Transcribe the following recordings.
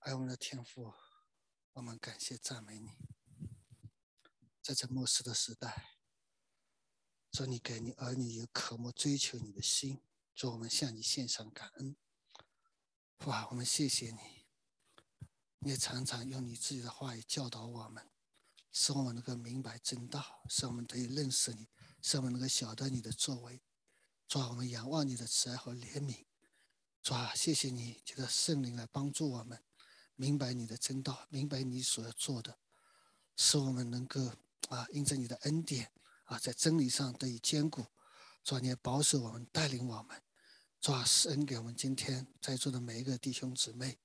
爱我们的天父，我们感谢赞美你，在这末世的时代，说你给你儿女有渴慕追求你的心，祝我们向你献上感恩。父啊，我们谢谢你，你也常常用你自己的话语教导我们，使我们能够明白真道，使我们得以认识你，使我们能够晓得你的作为。主啊，我们仰望你的慈爱和怜悯。主啊，谢谢你，借着圣灵来帮助我们。明白你的真道，明白你所要做的，使我们能够啊，因着你的恩典啊，在真理上得以坚固。主啊，你保守我们，带领我们。主啊，施恩给我们今天在座的每一个弟兄姊妹。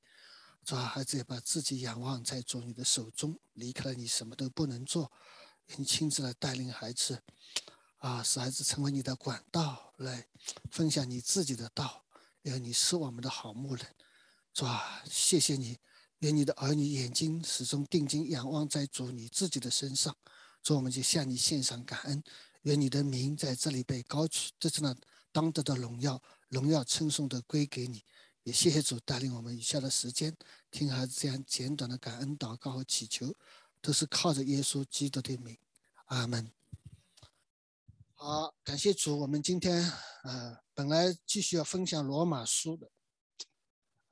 主啊，孩子也把自己仰望在主你的手中，离开了你什么都不能做。你亲自来带领孩子，啊，使孩子成为你的管道，来分享你自己的道。因为你是我们的好牧人。主啊，谢谢你。愿你的儿女眼睛始终定睛仰望在主你自己的身上，主我们就向你献上感恩。愿你的名在这里被高举，这是呢当得的荣耀，荣耀称颂的归给你。也谢谢主带领我们以下的时间，听孩子这样简短的感恩祷告和祈求，都是靠着耶稣基督的名。阿门。好，感谢主，我们今天呃本来继续要分享罗马书的。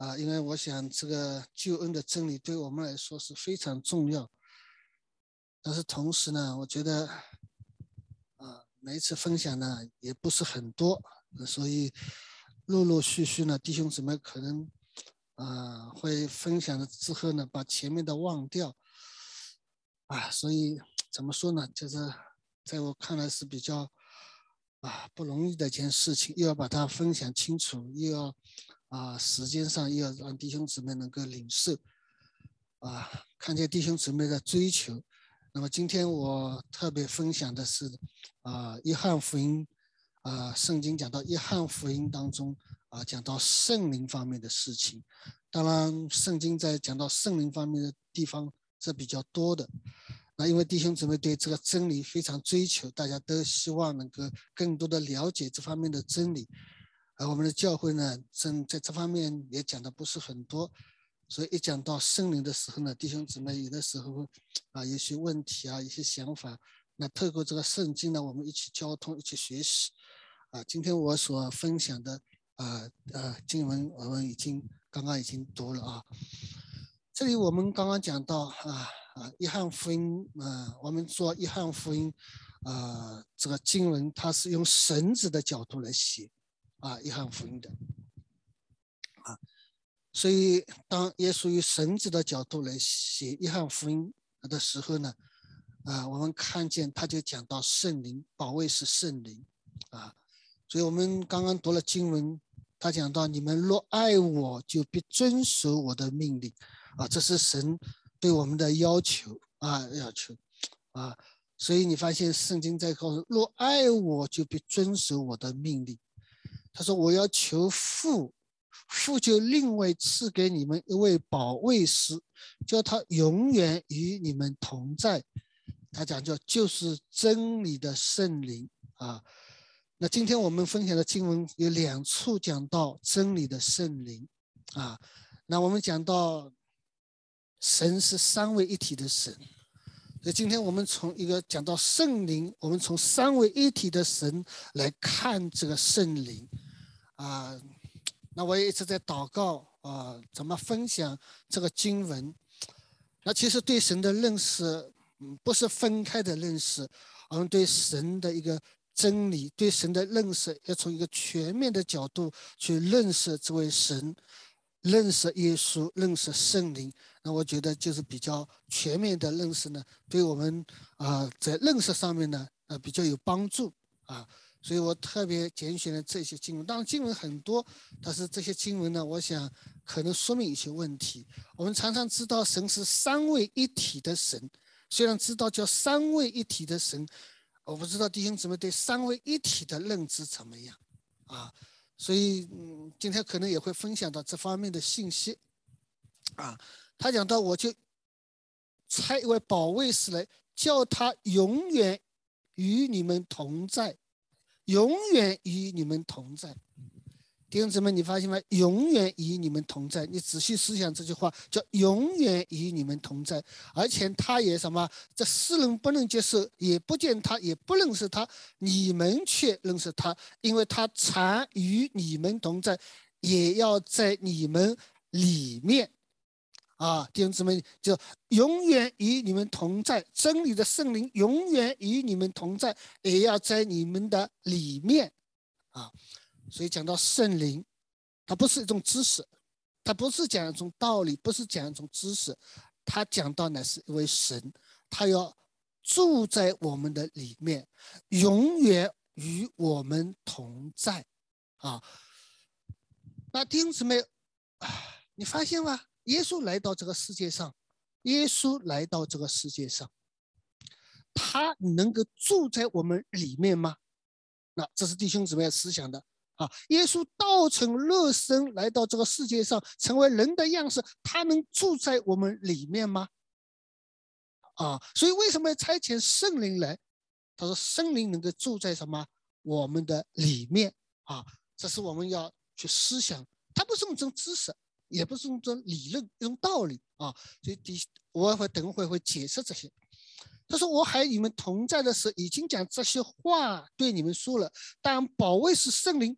啊，因为我想这个救恩的真理对我们来说是非常重要，但是同时呢，我觉得啊，每一次分享呢也不是很多，所以陆陆续续呢，弟兄姊妹可能啊会分享了之后呢，把前面的忘掉啊，所以怎么说呢，就是在我看来是比较啊不容易的一件事情，又要把它分享清楚，又要。啊，时间上又要让弟兄姊妹能够领受，啊，看见弟兄姊妹的追求。那么今天我特别分享的是，啊，约翰福音，啊，圣经讲到约翰福音当中，啊，讲到圣灵方面的事情。当然，圣经在讲到圣灵方面的地方是比较多的。那因为弟兄姊妹对这个真理非常追求，大家都希望能够更多的了解这方面的真理。而我们的教会呢，正在这方面也讲的不是很多，所以一讲到圣灵的时候呢，弟兄姊妹有的时候啊，有些问题啊，一些想法，那透过这个圣经呢，我们一起交通，一起学习。啊，今天我所分享的啊呃经文，我们已经刚刚已经读了啊。这里我们刚刚讲到啊啊，约翰福音啊，我们说约翰福音啊，这个经文它是用神子的角度来写。啊，约翰福音的啊，所以当耶稣以神子的角度来写约翰福音的时候呢，啊，我们看见他就讲到圣灵，保卫是圣灵啊，所以我们刚刚读了经文，他讲到你们若爱我，就必遵守我的命令啊，这是神对我们的要求啊，要求啊，所以你发现圣经在告诉，若爱我，就必遵守我的命令。他说：“我要求父，父就另外赐给你们一位保卫师，叫他永远与你们同在。他讲叫就是真理的圣灵啊。那今天我们分享的经文有两处讲到真理的圣灵啊。那我们讲到神是三位一体的神，所以今天我们从一个讲到圣灵，我们从三位一体的神来看这个圣灵。”啊，那我也一直在祷告啊，怎么分享这个经文？那其实对神的认识，嗯，不是分开的认识，而对神的一个真理，对神的认识，要从一个全面的角度去认识这位神，认识耶稣，认识圣灵。那我觉得就是比较全面的认识呢，对我们啊，在认识上面呢，呃，比较有帮助啊。所以我特别拣选了这些经文，当然经文很多，但是这些经文呢，我想可能说明一些问题。我们常常知道神是三位一体的神，虽然知道叫三位一体的神，我不知道弟兄姊妹对三位一体的认知怎么样啊？所以嗯，今天可能也会分享到这方面的信息啊。他讲到，我就差一位保卫师来，叫他永远与你们同在。永远与你们同在，弟兄姊妹，你发现吗？永远与你们同在。你仔细思想这句话，叫永远与你们同在。而且他也什么？这世人不能接受，也不见他，也不认识他，你们却认识他，因为他常与你们同在，也要在你们里面。啊，弟兄姊妹，就永远与你们同在。真理的圣灵永远与你们同在，也要在你们的里面。啊。所以讲到圣灵，它不是一种知识，它不是讲一种道理，不是讲一种知识，它讲到乃是一位神，他要住在我们的里面，永远与我们同在。啊，那弟兄姊妹，你发现吗？耶稣来到这个世界上，耶稣来到这个世界上，他能够住在我们里面吗？那这是弟兄姊妹思想的。啊，耶稣道成肉身来到这个世界上，成为人的样式，他能住在我们里面吗？啊，所以为什么要差遣圣灵来？他说圣灵能够住在什么我们的里面啊？这是我们要去思想，它不是一种知识，也不是一种理论，一种道理啊。所以第我会等会会解释这些。他说：“我还你们同在的时候，已经将这些话对你们说了。但保卫是圣灵，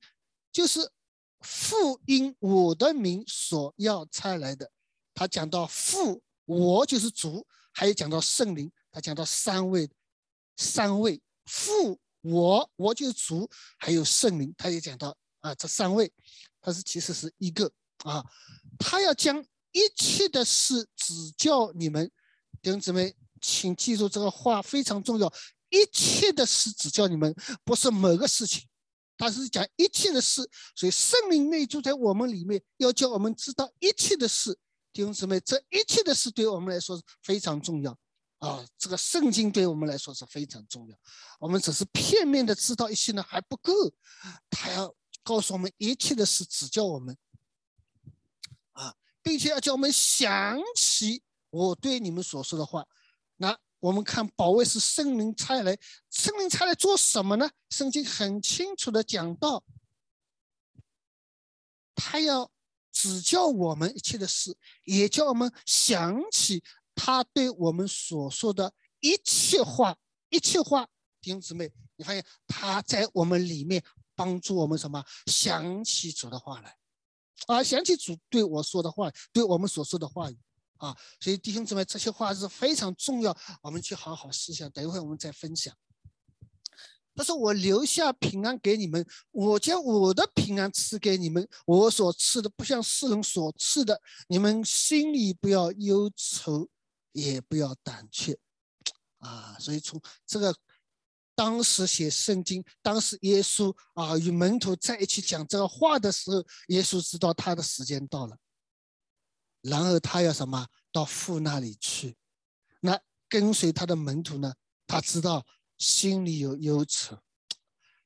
就是父因我的名所要差来的。他讲到父，我就是主；还有讲到圣灵，他讲到三位，三位父我，我就是主，还有圣灵，他也讲到啊，这三位，他是其实是一个啊，他要将一切的事指教你们，弟兄姊妹。”请记住这个话非常重要。一切的事指教你们，不是某个事情，他是讲一切的事。所以圣灵内住在我们里面，要叫我们知道一切的事。弟兄姊妹，这一切的事对我们来说是非常重要啊！这个圣经对我们来说是非常重要。我们只是片面的知道一些呢还不够，他要告诉我们一切的事，指教我们，并且要叫我们想起我对你们所说的话。那我们看保卫是圣灵差来，圣灵差来做什么呢？圣经很清楚的讲到，他要指教我们一切的事，也叫我们想起他对我们所说的一切话，一切话。弟兄姊妹，你发现他在我们里面帮助我们什么？想起主的话来，啊，想起主对我说的话，对我们所说的话语。啊，所以弟兄姊妹，这些话是非常重要，我们去好好思想。等一会儿我们再分享。他说：“我留下平安给你们，我将我的平安赐给你们，我所赐的不像世人所赐的，你们心里不要忧愁，也不要胆怯。”啊，所以从这个当时写圣经，当时耶稣啊与门徒在一起讲这个话的时候，耶稣知道他的时间到了。然后他要什么到父那里去？那跟随他的门徒呢？他知道心里有忧愁，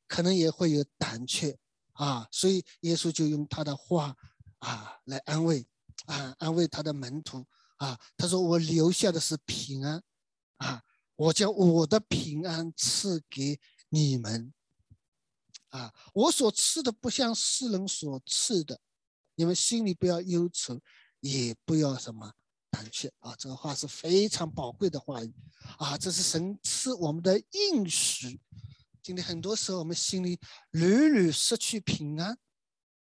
可能也会有胆怯啊。所以耶稣就用他的话啊来安慰啊，安慰他的门徒啊。他说：“我留下的是平安啊，我将我的平安赐给你们啊。我所赐的不像世人所赐的，你们心里不要忧愁。”也不要什么胆怯啊！这个话是非常宝贵的话语啊！这是神赐我们的应许。今天很多时候我们心里屡屡失去平安，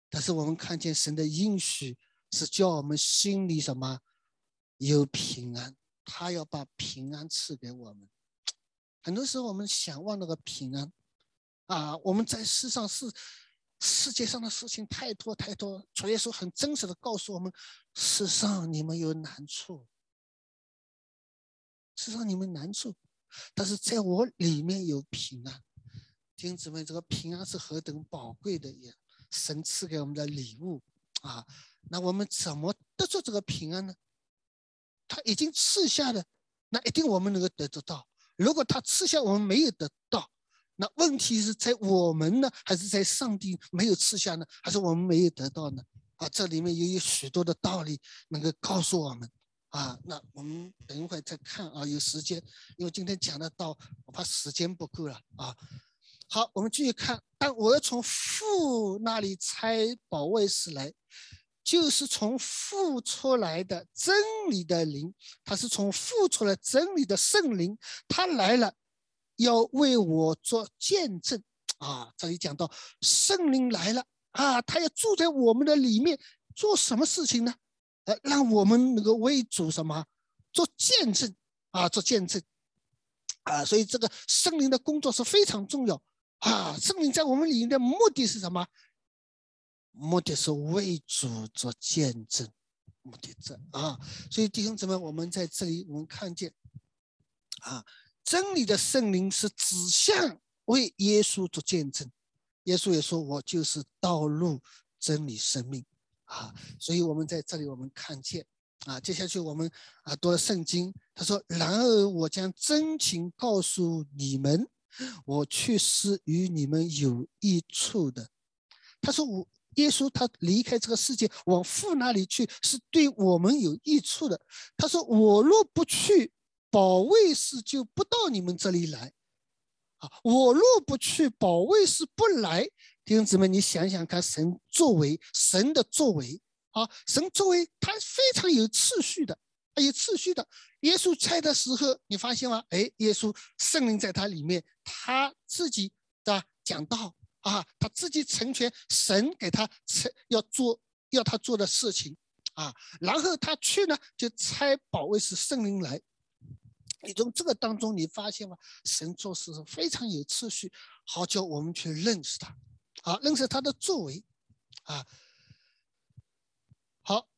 但是我们看见神的应许是叫我们心里什么有平安，他要把平安赐给我们。很多时候我们想望那个平安啊，我们在世上是。世界上的事情太多太多，主耶稣很真实的告诉我们：世上你们有难处，世上你们难处，但是在我里面有平安。弟兄姊妹，这个平安是何等宝贵的呀！神赐给我们的礼物啊！那我们怎么得着这个平安呢？他已经赐下了，那一定我们能够得得到。如果他赐下，我们没有得到。那问题是在我们呢，还是在上帝没有赐下呢？还是我们没有得到呢？啊，这里面也有许多的道理能够告诉我们。啊，那我们等一会再看啊，有时间，因为今天讲的道，我怕时间不够了啊。好，我们继续看。但我要从父那里拆保卫室来，就是从父出来的真理的灵，他是从父出来真理的圣灵，他来了，要为我做见证啊！这里讲到圣灵来了啊，他要住在我们的里面，做什么事情呢？呃，让我们能够为主什么做见证啊？做见证啊！所以这个圣灵的工作是非常重要。啊，圣灵在我们里面的目的是什么？目的是为主做见证，目的这啊。所以弟兄姊妹，我们在这里我们看见，啊，真理的圣灵是指向为耶稣做见证。耶稣也说：“我就是道路、真理、生命。”啊，所以我们在这里我们看见，啊，接下去我们啊读了圣经，他说：“然而我将真情告诉你们。”我去是与你们有益处的。他说：“我耶稣他离开这个世界，往父那里去，是对我们有益处的。”他说：“我若不去，保卫师就不到你们这里来。啊，我若不去，保卫师不来。弟兄姊妹，你想想看，神作为神的作为啊，神作为他非常有次序的。”有次序的，耶稣拆的时候，你发现吗？哎，耶稣圣灵在他里面，他自己的讲道啊，他自己成全神给他成要做要他做的事情啊，然后他去呢，就拆保卫是圣灵来。你从这个当中，你发现吗？神做事是非常有次序，好叫我们去认识他，啊，认识他的作为，啊，好。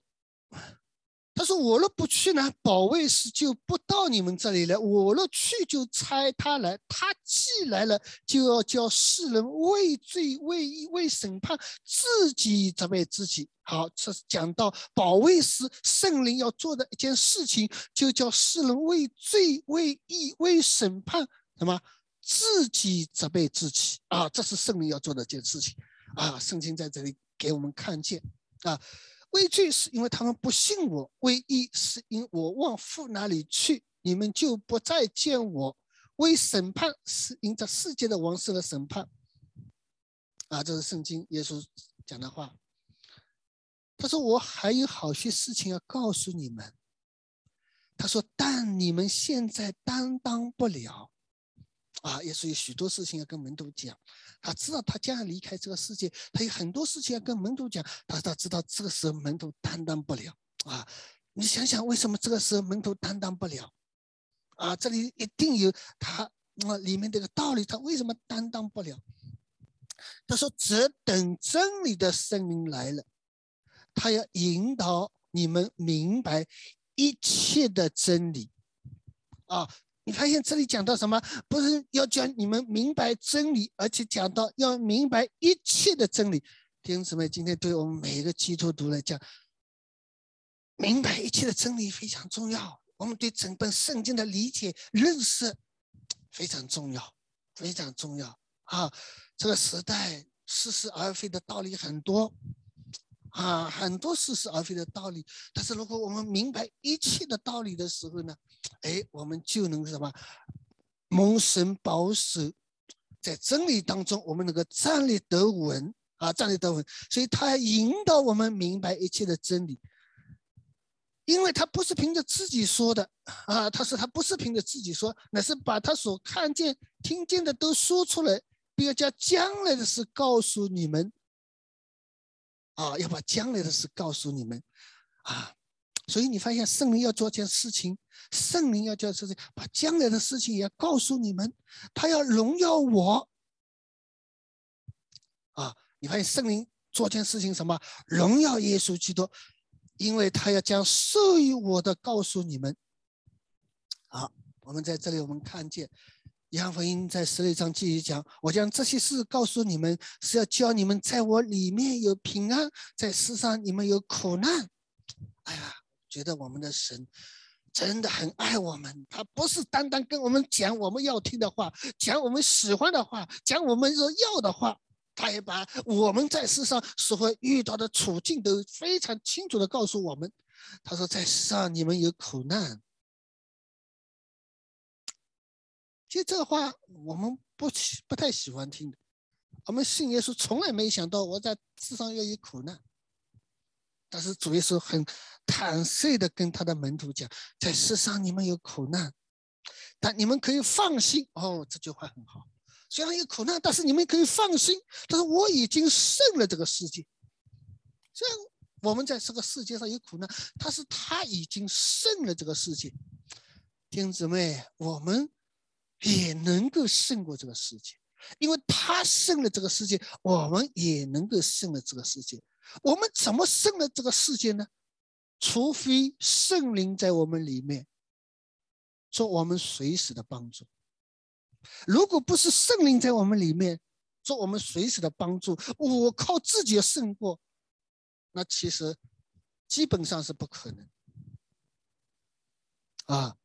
他说：“我若不去呢，保卫师就不到你们这里来；我若去，就差他来。他既来了，就要叫世人畏罪、畏义、畏审判，自己责备自己。好，这是讲到保卫师圣灵要做的一件事情，就叫世人畏罪、畏义、畏审判，什么？自己责备自己啊！这是圣灵要做的一件事情啊！圣经在这里给我们看见啊。”畏罪是因为他们不信我，为义是因我往父那里去，你们就不再见我。为审判是因这世界的王室的审判。啊，这是圣经耶稣讲的话。他说：“我还有好些事情要告诉你们。”他说：“但你们现在担当不了。”啊，也是有许多事情要跟门徒讲。他知道他将要离开这个世界，他有很多事情要跟门徒讲。他他知道这个时候门徒担当不了啊！你想想，为什么这个时候门徒担当不了？啊，这里一定有他啊里面这个道理。他为什么担当不了？他说：“只等真理的圣灵来了，他要引导你们明白一切的真理。”啊。你发现这里讲到什么？不是要教你们明白真理，而且讲到要明白一切的真理。弟兄姊妹，今天对我们每一个基督徒来讲，明白一切的真理非常重要。我们对整本圣经的理解认识非常重要，非常重要啊！这个时代似是而非的道理很多。啊，很多似是而非的道理，但是如果我们明白一切的道理的时候呢，哎，我们就能什么蒙神保守，在真理当中，我们能够站立得稳啊，站立得稳。所以，他引导我们明白一切的真理，因为他不是凭着自己说的啊，他说他不是凭着自己说，乃是把他所看见、听见的都说出来，并要将将来的事告诉你们。啊，要把将来的事告诉你们，啊，所以你发现圣灵要做件事情，圣灵要做事情，把将来的事情也要告诉你们，他要荣耀我。啊，你发现圣灵做件事情什么？荣耀耶稣基督，因为他要将授予我的告诉你们。好，我们在这里我们看见。约翰福音在十六章继续讲：“我将这些事告诉你们，是要教你们在我里面有平安，在世上你们有苦难。”哎呀，觉得我们的神真的很爱我们，他不是单单跟我们讲我们要听的话，讲我们喜欢的话，讲我们说要的话，他也把我们在世上所会遇到的处境都非常清楚的告诉我们。他说：“在世上你们有苦难。”其实这个话我们不喜不太喜欢听的。我们信耶稣，从来没想到我在世上要有苦难。但是主耶稣很坦率的跟他的门徒讲，在世上你们有苦难，但你们可以放心。哦，这句话很好。虽然有苦难，但是你们可以放心。但是我已经胜了这个世界。虽然我们在这个世界上有苦难，但是他已经胜了这个世界。弟兄姊妹，我们也能够胜过这个世界，因为他胜了这个世界，我们也能够胜了这个世界。我们怎么胜了这个世界呢？除非圣灵在我们里面，做我们随时的帮助。如果不是圣灵在我们里面，做我们随时的帮助，我靠自己胜过，那其实基本上是不可能。啊，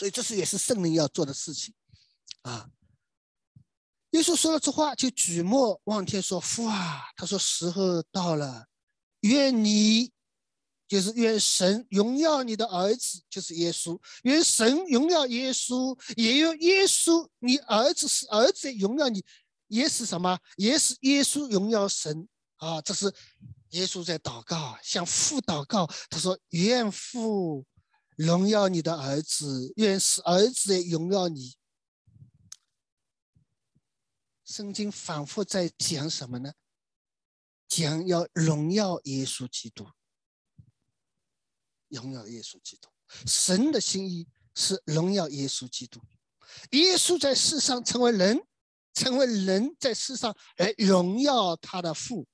所以这是也是圣灵要做的事情，啊。耶稣说了这话，就举目望天说：“父啊，他说时候到了，愿你，就是愿神荣耀你的儿子，就是耶稣，愿神荣耀耶稣，也愿耶稣，你儿子是儿子荣耀你，也是什么？也是耶稣荣耀神啊！这是耶稣在祷告，向父祷告。他说：愿父荣耀你的儿子，愿是儿子也荣耀你。”圣经反复在讲什么呢？讲要荣耀耶稣基督，荣耀耶稣基督。神的心意是荣耀耶稣基督。耶稣在世上成为人，成为人在世上来荣耀他的父。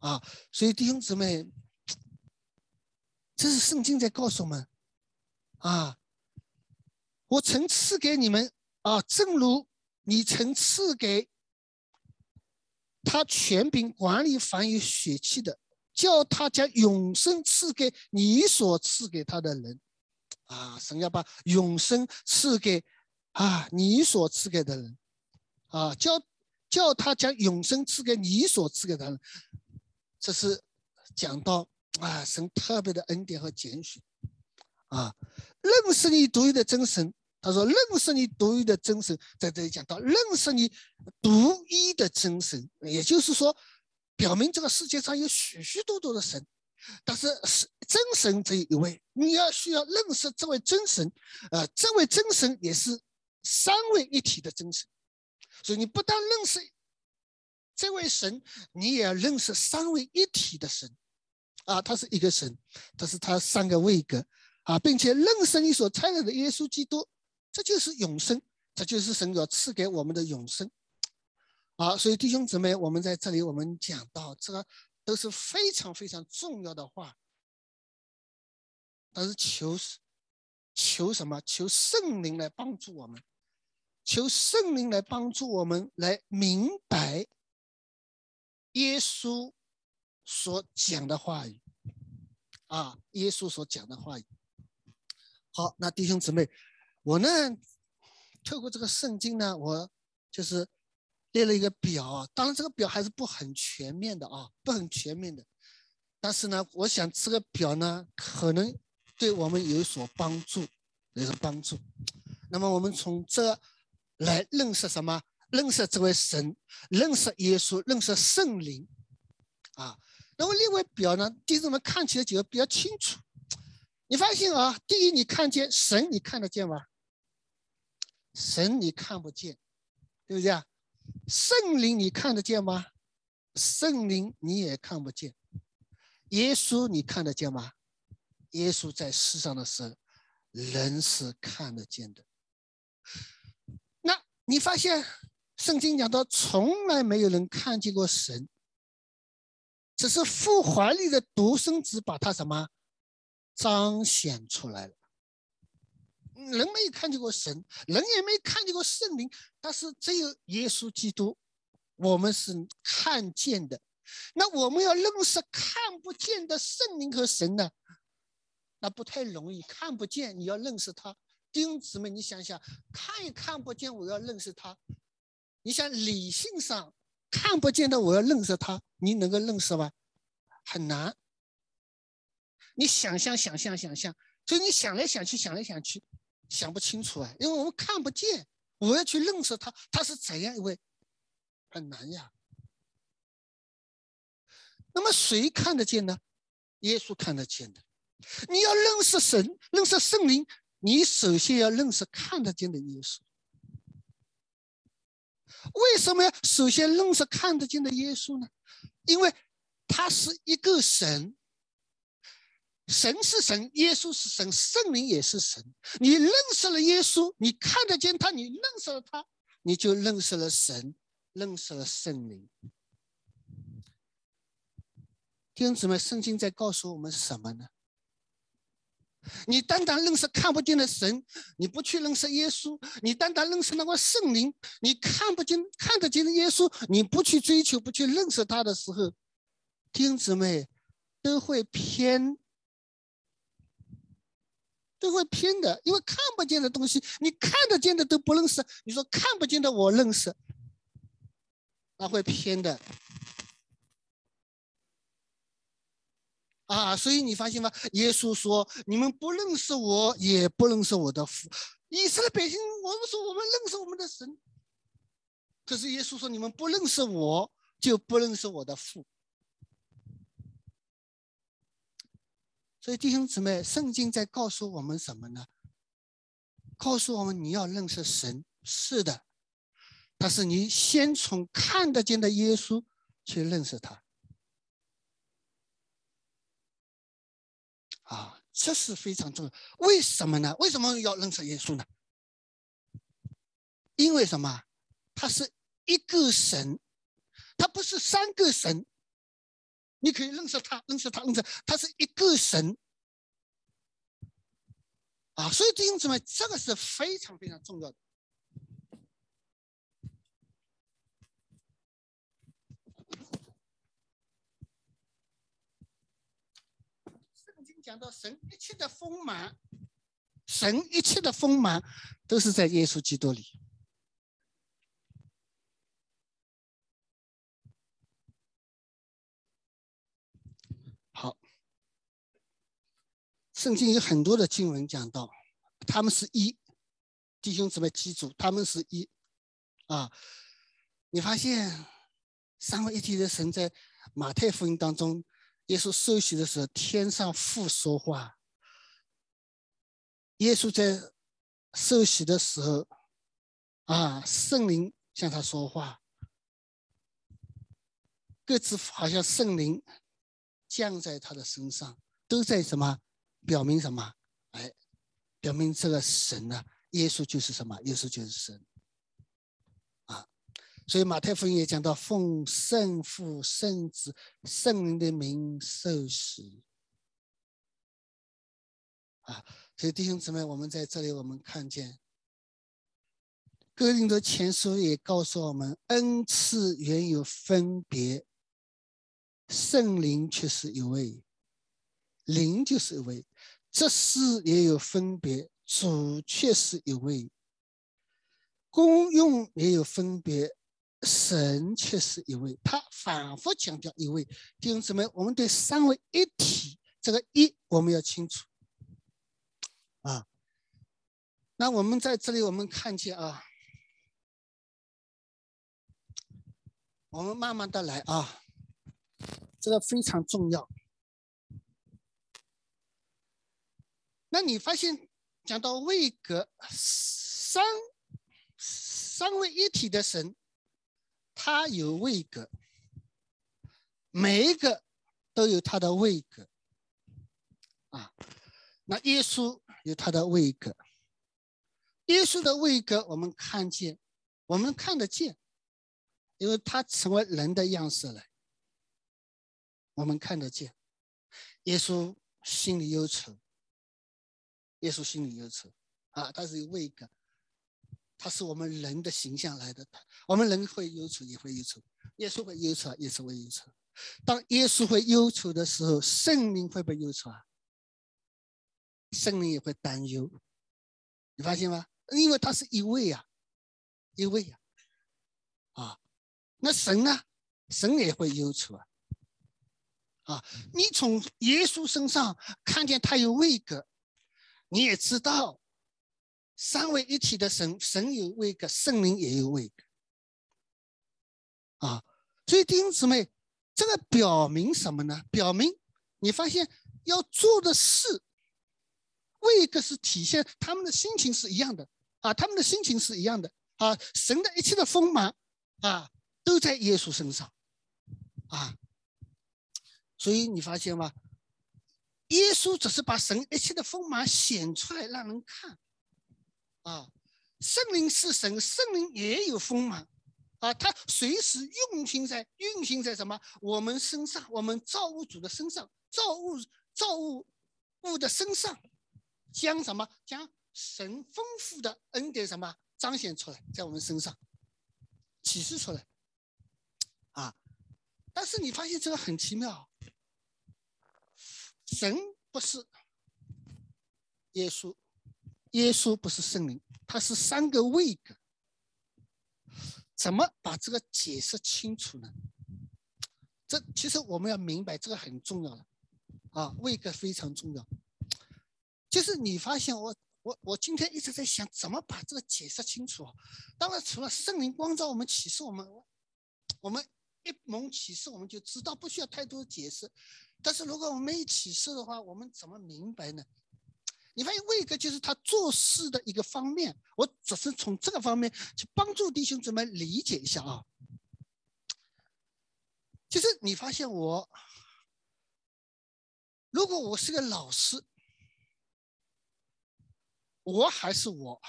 啊，所以弟兄姊妹，这是圣经在告诉我们：啊，我曾赐给你们啊，正如。你曾赐给他权柄管理凡有血气的，叫他将永生赐给你所赐给他的人。啊，神要把永生赐给啊你所赐给的人。啊，叫叫他将永生赐给你所赐给的人。这是讲到啊神特别的恩典和拣选。啊，认识你独一的真神。他说：“认识你独一的真神，在这里讲到认识你独一的真神，也就是说，表明这个世界上有许许多多的神，但是是真神这一位，你要需要认识这位真神，呃，这位真神也是三位一体的真神，所以你不但认识这位神，你也要认识三位一体的神，啊，他是一个神，他是他三个位格，啊，并且认识你所差来的耶稣基督。”这就是永生，这就是神要赐给我们的永生。啊，所以弟兄姊妹，我们在这里我们讲到这个都是非常非常重要的话。但是求求什么？求圣灵来帮助我们，求圣灵来帮助我们来明白耶稣所讲的话语啊，耶稣所讲的话语。好，那弟兄姊妹。我呢，透过这个圣经呢，我就是列了一个表。当然，这个表还是不很全面的啊，不很全面的。但是呢，我想这个表呢，可能对我们有所帮助，有所帮助。那么，我们从这来认识什么？认识这位神，认识耶稣，认识圣灵啊。那么，另外表呢，弟兄们看起来就比较清楚。你发现啊，第一，你看见神，你看得见吗？神你看不见，对不对啊？圣灵你看得见吗？圣灵你也看不见。耶稣你看得见吗？耶稣在世上的时候，人是看得见的。那你发现圣经讲到，从来没有人看见过神，只是父怀里的独生子把他什么彰显出来了。人没有看见过神，人也没看见过圣灵，但是只有耶稣基督，我们是看见的。那我们要认识看不见的圣灵和神呢？那不太容易，看不见，你要认识他。弟兄姊妹，你想想，看也看不见，我要认识他。你想理性上看不见的，我要认识他，你能够认识吗？很难。你想象，想象，想象，所以你想来想去，想来想去。想不清楚啊，因为我们看不见，我要去认识他，他是怎样一位？很难呀。那么谁看得见呢？耶稣看得见的。你要认识神，认识圣灵，你首先要认识看得见的耶稣。为什么要首先认识看得见的耶稣呢？因为他是一个神，神是神，耶稣是神，圣灵也是神。你认识了耶稣，你看得见他，你认识了他，你就认识了神，认识了圣灵。弟兄姊妹，圣经在告诉我们什么呢？你单单认识看不见的神，你不去认识耶稣；你单单认识那个圣灵，你看不见看得见的耶稣，你不去追求、不去认识他的时候，弟兄姊妹都会偏，都会偏的。因为看不见的东西，你看得见的都不认识，你说看不见的我认识，那会偏的。啊，所以你发现吗？耶稣说：“你们不认识我，也不认识我的父。”以色列百姓，我们说我们认识我们的神，可是耶稣说：“你们不认识我，就不认识我的父。”所以弟兄姊妹，圣经在告诉我们什么呢？告诉我们你要认识神，是的，但是你先从看得见的耶稣去认识他。啊，这是非常重要。为什么呢？为什么要认识耶稣呢？因为什么？他是一个神，他不是三个神。你可以认识他，认识他，认识他是一个神。啊，所以弟兄姊妹，这个是非常非常重要的。讲到神一切的丰满，神一切的丰满都是在耶稣基督里。好，圣经有很多的经文讲到，他们是一弟兄姊妹记住，他们是一啊。你发现三位一体的神在马太福音当中。耶稣受洗的时候，天上父说话。耶稣在受洗的时候，啊，圣灵向他说话，各自好像圣灵降在他的身上，都在什么？表明什么？哎，表明这个神呢？耶稣就是什么？耶稣就是神。所以马太福音也讲到，奉圣父、圣子、圣灵的名受洗。啊，所以弟兄姊妹，我们在这里，我们看见，哥林多前书也告诉我们，恩赐原有分别，圣灵却是一位，灵就是一位；这事也有分别，主却是一位；功用也有分别。神却是一位，他反复强调一位。弟兄姊妹，我们对三位一体这个一，我们要清楚啊。那我们在这里，我们看见啊，我们慢慢的来啊，这个非常重要。那你发现讲到位格三三位一体的神。他有位格，每一个都有他的位格啊。那耶稣有他的位格，耶稣的位格我们看见，我们看得见，因为他成为人的样式了，我们看得见。耶稣心里忧愁，耶稣心里忧愁啊，他是有位格。他是我们人的形象来的，我们人会忧愁，也会忧愁。耶稣会忧愁，耶稣会忧愁。当耶稣会忧愁的时候，圣灵会不会忧愁啊？圣灵也会担忧，你发现吗？因为他是一位呀，一位呀，啊，那神呢？神也会忧愁啊，啊，你从耶稣身上看见他有位格，你也知道。三位一体的神，神有位格，圣灵也有位格。啊，所以弟兄姊妹，这个表明什么呢？表明你发现要做的事，位格是体现他们的心情是一样的啊，他们的心情是一样的啊，神的一切的锋芒啊，都在耶稣身上啊。所以你发现吗？耶稣只是把神一切的锋芒显出来让人看啊。圣灵是神，圣灵也有锋芒。啊，他随时运行在运行在什么我们身上，我们造物主的身上，造物造物物的身上，将什么将神丰富的恩典什么彰显出来，在我们身上启示出来。啊，但是你发现这个很奇妙，神不是耶稣，耶稣不是圣灵，他是三个位格。怎么把这个解释清楚呢？这其实我们要明白，这个很重要的啊，位格非常重要。就是你发现我我我今天一直在想，怎么把这个解释清楚？当然，除了圣灵光照我们启示我们，我们一蒙启示，我们就知道，不需要太多的解释。但是如果我们没启示的话，我们怎么明白呢？你发现魏哥就是他做事的一个方面，我只是从这个方面去帮助弟兄姊妹理解一下啊。就是你发现我，如果我是个老师，我还是我，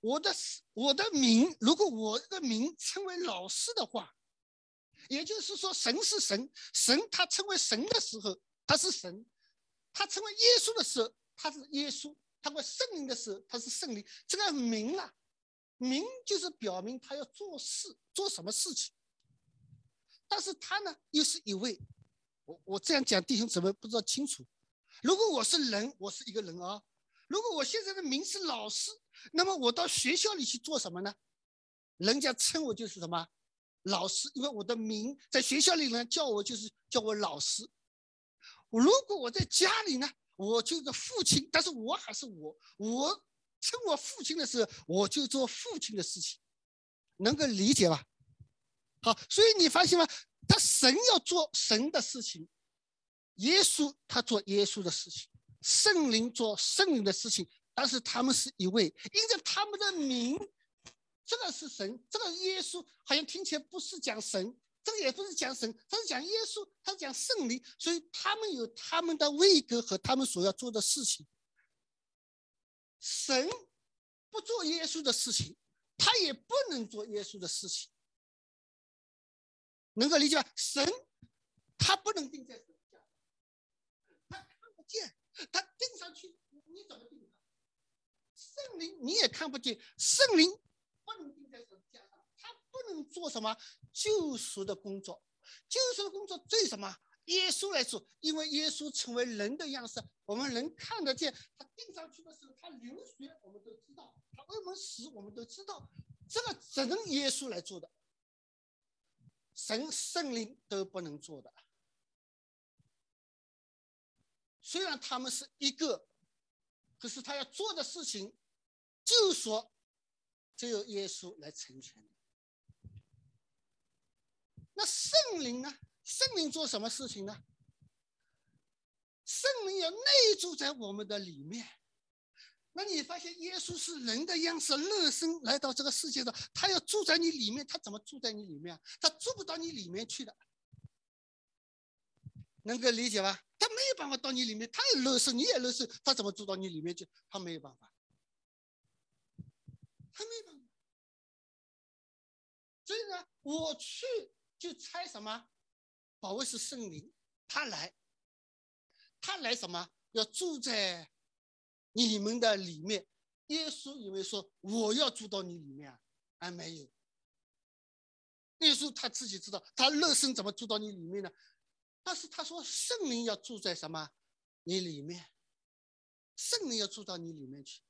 我的我的名，如果我的名称为老师的话，也就是说神是神，神他称为神的时候，他是神，他称为耶稣的时候。他是耶稣，他过圣灵的时候，他是圣灵。这个名啊，名就是表明他要做事，做什么事情。但是他呢，又是一位。我我这样讲，弟兄姊妹不知道清楚。如果我是人，我是一个人啊。如果我现在的名是老师，那么我到学校里去做什么呢？人家称我就是什么老师，因为我的名在学校里呢叫我就是叫我老师。如果我在家里呢？我就是父亲，但是我还是我。我称我父亲的时候，我就做父亲的事情，能够理解吧？好，所以你发现吗？他神要做神的事情，耶稣他做耶稣的事情，圣灵做圣灵的事情，但是他们是一位，因着他们的名，这个是神，这个耶稣好像听起来不是讲神。这个也不是讲神，他是讲耶稣，他是讲圣灵，所以他们有他们的位格和他们所要做的事情。神不做耶稣的事情，他也不能做耶稣的事情，能够理解吧？神他不能定在神下，他看不见，他定上去，你怎么定他？圣灵你也看不见，圣灵不能定。不能做什么救赎的工作，救赎的工作对什么耶稣来做？因为耶稣成为人的样式，我们能看得见。他钉上去的时候，他流血，我们都知道；他为我们死，我们都知道。这个只能耶稣来做的，神圣灵都不能做的。虽然他们是一个，可是他要做的事情，就说只有耶稣来成全的。那圣灵呢？圣灵做什么事情呢？圣灵要内住在我们的里面。那你发现耶稣是人的样式，乐身来到这个世界上，他要住在你里面，他怎么住在你里面？他住不到你里面去的，能够理解吧？他没有办法到你里面，他也乐身，你也乐身，他怎么住到你里面去？他没有办法，他没办法。所以呢，我去。就猜什么？保卫是圣灵，他来，他来什么？要住在你们的里面。耶稣以为说我要住到你里面，啊，还没有。耶稣他自己知道，他肉身怎么住到你里面呢？但是他说圣灵要住在什么？你里面，圣灵要住到你里面去。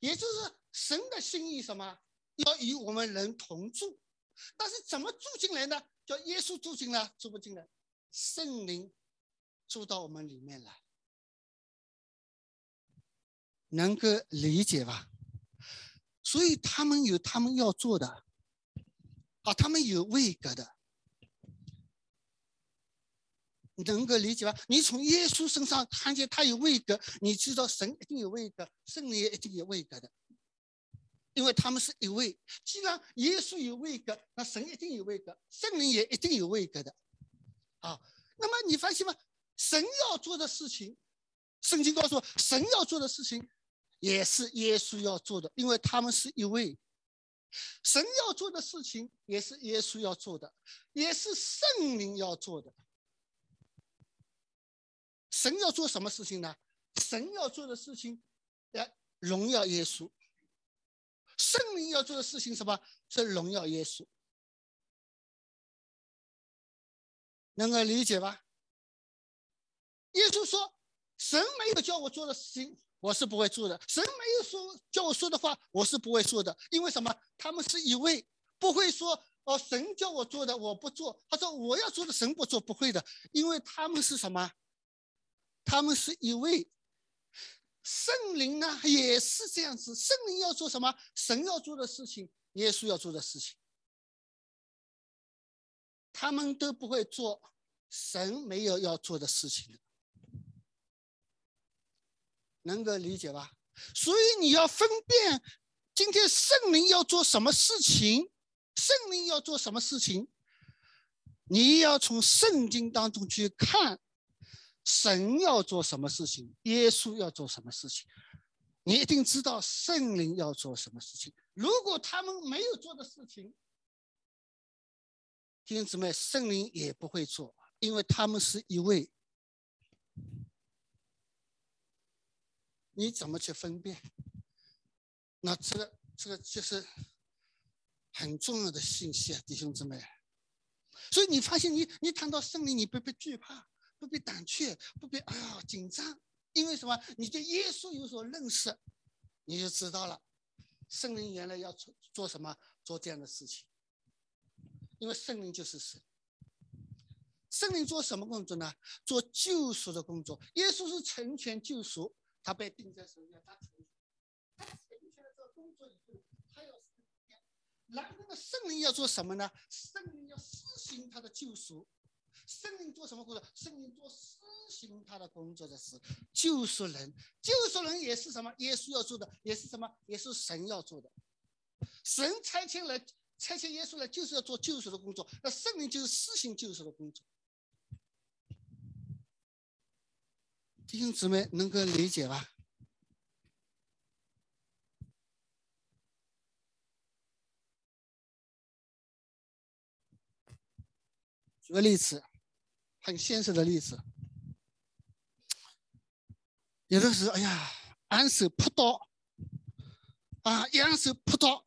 也就是神的心意什么？要与我们人同住。但是怎么住进来呢？叫耶稣住进来，住不进来，圣灵住到我们里面来。能够理解吧？所以他们有他们要做的，啊，他们有位格的，能够理解吧？你从耶稣身上看见他有位格，你知道神一定有位格，圣灵也一定有位格的，因为他们是一位。既然耶稣有位格，那神一定有位格，圣灵也一定有位格的，啊，那么你发现吗？神要做的事情，圣经告诉我，神要做的事情。也是耶稣要做的，因为他们是一位神要做的事情，也是耶稣要做的，也是圣灵要做的。神要做什么事情呢？神要做的事情，要荣耀耶稣。圣灵要做的事情什么？是荣耀耶稣。能够理解吧？耶稣说：“神没有叫我做的事情。”我是不会做的，神没有说叫我说的话，我是不会说的。因为什么？他们是一位，不会说哦，神叫我做的我不做。他说我要做的神不做，不会的。因为他们是什么？他们是一位。圣灵呢也是这样子，圣灵要做什么？神要做的事情，耶稣要做的事情，他们都不会做神没有要做的事情。能够理解吧？所以你要分辨，今天圣灵要做什么事情，圣灵要做什么事情，你要从圣经当中去看，神要做什么事情，耶稣要做什么事情，你一定知道圣灵要做什么事情。如果他们没有做的事情，弟兄姊妹，圣灵也不会做，因为他们是一位。你怎么去分辨？那这个这个就是很重要的信息啊，弟兄姊妹。所以你发现，你你谈到圣灵，你不不惧怕，不必胆怯，不必哎呀紧张，因为什么？你对耶稣有所认识，你就知道了，圣灵原来要做做什么，做这样的事情。因为圣灵就是神，圣灵做什么工作呢？做救赎的工作。耶稣是成全救赎。他被钉在十字架，他成全，他成全了这个工作以后，他要然后呢，圣灵要做什么呢？圣灵要施行他的救赎。圣灵做什么工作？圣灵做施行他的工作的事，救赎人。救赎人也是什么？耶稣要做的，也是什么？也是神要做的。神差遣来，差遣耶稣来，就是要做救赎的工作。那圣灵就是施行救赎的工作。弟兄姊妹能够理解吧？举个例子，很现实的例子。有的时候，哎呀，昂首扑倒，啊，扬手扑倒。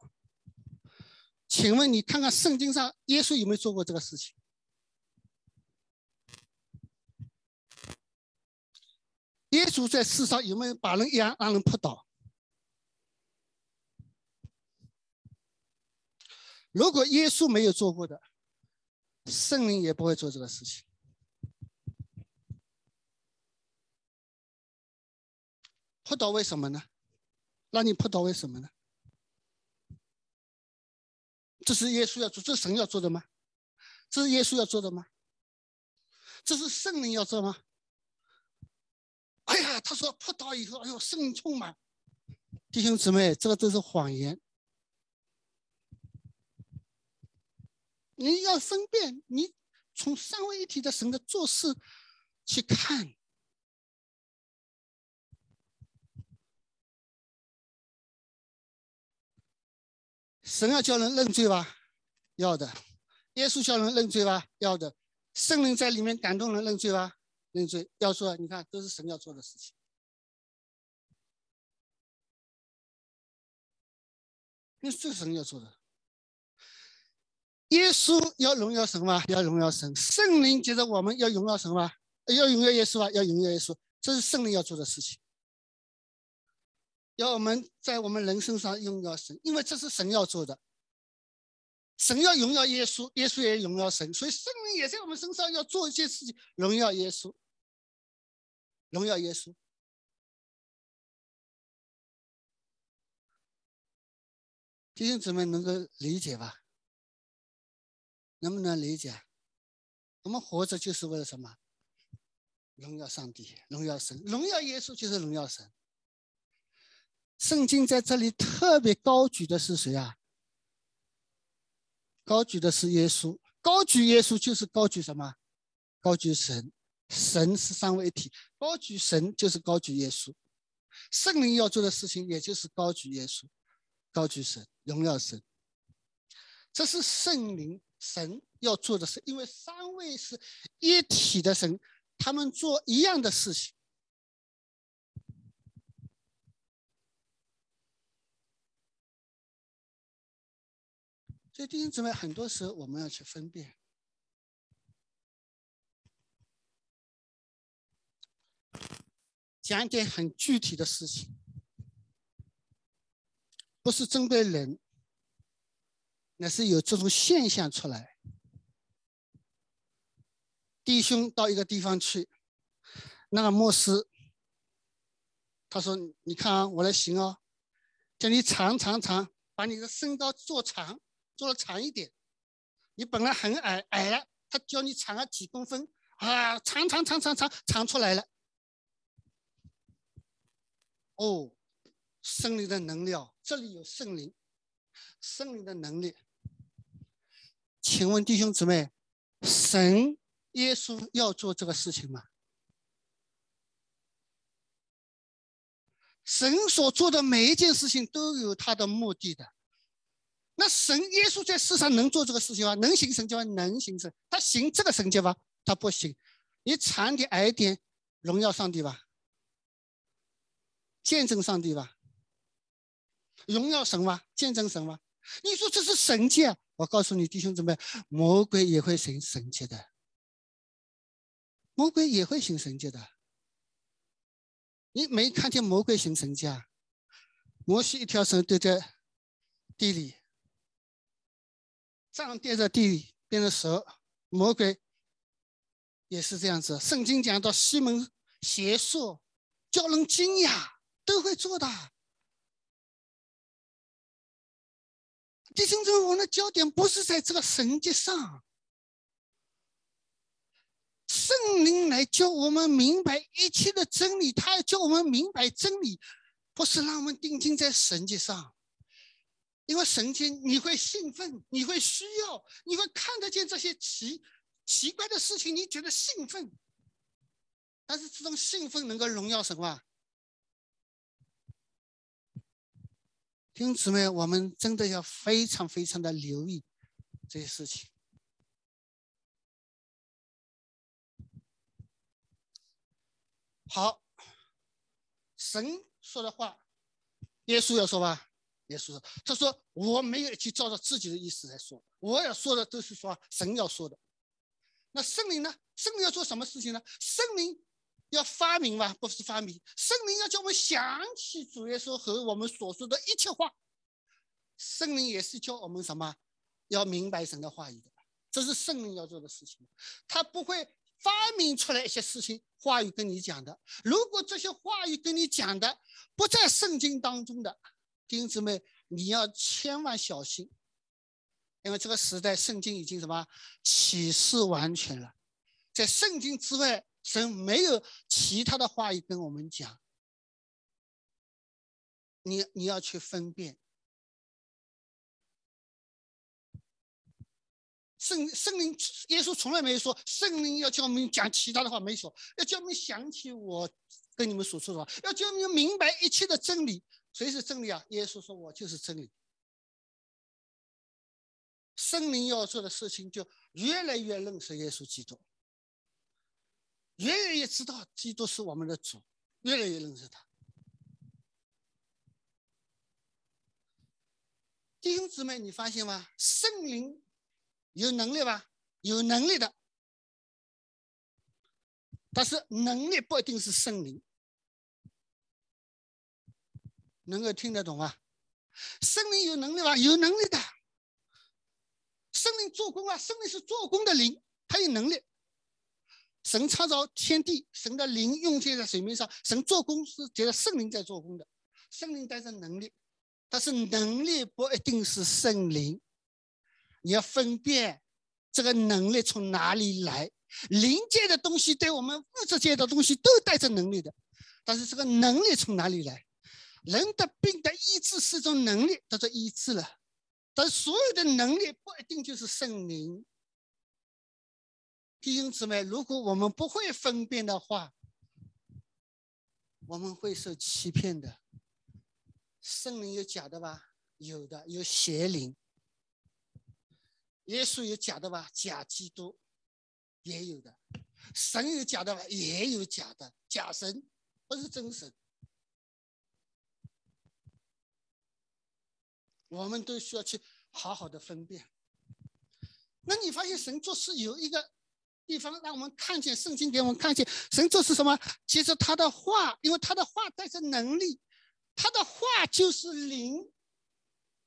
请问你看看圣经上耶稣有没有做过这个事情？耶稣在世上有没有把人让让人扑倒？如果耶稣没有做过的，圣灵也不会做这个事情。扑倒为什么呢？让你扑倒为什么呢？这是耶稣要做，这是神要做的吗？这是耶稣要做的吗？这是圣灵要做吗？哎呀，他说扑倒以后，哎呦，圣灵充满。弟兄姊妹，这个都是谎言。你要分辨，你从三位一体的神的做事去看。神要叫人认罪吧？要的。耶稣叫人认罪吧？要的。圣灵在里面感动人认罪吧？认罪要说，你看，都是神要做的事情。那是神要做的。耶稣要荣耀神吗？要荣耀神。圣灵觉得我们要荣耀神吗？要荣耀耶稣啊！要荣耀耶稣，这是圣灵要做的事情。要我们在我们人身上荣耀神，因为这是神要做的。神要荣耀耶稣，耶稣也荣耀神，所以圣灵也在我们身上要做一些事情，荣耀耶稣，荣耀耶稣。弟兄姊妹能够理解吧？能不能理解？我们活着就是为了什么？荣耀上帝，荣耀神，荣耀耶稣就是荣耀神。圣经在这里特别高举的是谁啊？高举的是耶稣，高举耶稣就是高举什么？高举神，神是三位一体，高举神就是高举耶稣。圣灵要做的事情，也就是高举耶稣，高举神，荣耀神。这是圣灵神要做的事，因为三位是一体的神，他们做一样的事情。所以弟兄姊妹，很多时候我们要去分辨。讲一点很具体的事情，不是针对人，那是有这种现象出来。弟兄到一个地方去，那个牧师他说：“你看啊，我来行哦，叫你长长长，把你的身高做长，做的长一点。你本来很矮，矮了，他教你长了几公分啊，长长长长长长出来了。”哦，圣灵的能量，这里有圣灵，圣灵的能力。请问弟兄姊妹，神耶稣要做这个事情吗？神所做的每一件事情都有他的目的的。那神耶稣在世上能做这个事情吗？能行神迹吗？能行神。他行这个神迹吗？他不行。你长点矮点，荣耀上帝吧。见证上帝吧，荣耀神吧，见证神吧。你说这是神界，我告诉你弟兄姊妹，魔鬼也会行神界的，魔鬼也会行神界的。你没看见魔鬼行神界啊？摩西一条绳丢在地里，杖垫在地里变成蛇，魔鬼也是这样子。圣经讲到西门邪术，叫人惊讶。都会做的，弟兄姊妹，我们的焦点不是在这个神迹上，圣灵来教我们明白一切的真理，他要教我们明白真理，不是让我们定睛在神迹上，因为神经你会兴奋，你会需要，你会看得见这些奇奇怪的事情，你觉得兴奋，但是这种兴奋能够荣耀什么？弟兄姊妹，我们真的要非常非常的留意这些事情。好，神说的话，耶稣要说吧？耶稣说：“他说我没有去照着自己的意思来说，我要说的都是说神要说的。那圣灵呢？圣灵要做什么事情呢？圣灵。”要发明吗？不是发明，圣灵要叫我们想起主耶稣和我们所说的一切话。圣灵也是教我们什么？要明白神的话语的，这是圣灵要做的事情。他不会发明出来一些事情话语跟你讲的。如果这些话语跟你讲的不在圣经当中的，丁姊妹，你要千万小心，因为这个时代圣经已经什么启示完全了，在圣经之外。神没有其他的话语跟我们讲，你你要去分辨。圣圣灵耶稣从来没有说圣灵要叫我们讲其他的话，没说要叫我们想起我跟你们所说的话，要叫你们明白一切的真理。谁是真理啊？耶稣说：“我就是真理。”圣灵要做的事情就越来越认识耶稣基督。越来越知道基督是我们的主，越来越认识他。弟兄姊妹，你发现吗？圣灵有能力吧？有能力的，但是能力不一定是圣灵。能够听得懂啊？圣灵有能力吧？有能力的。圣灵做工啊，圣灵是做工的灵，他有能力。神创造天地，神的灵用现在水面上，神做工是觉得圣灵在做工的，圣灵带着能力，但是能力不一定是圣灵。你要分辨这个能力从哪里来。灵界的东西对我们物质界的东西都带着能力的，但是这个能力从哪里来？人的病的医治是种能力，叫做医治了。但所有的能力不一定就是圣灵。弟兄姊妹，如果我们不会分辨的话，我们会受欺骗的。圣灵有假的吧？有的，有邪灵。耶稣有假的吧？假基督。也有的，神有假的吧，也有假的，假神不是真神。我们都需要去好好的分辨。那你发现神做事有一个地方让我们看见，圣经给我们看见神做事什么？其实他的话，因为他的话带着能力，他的话就是灵。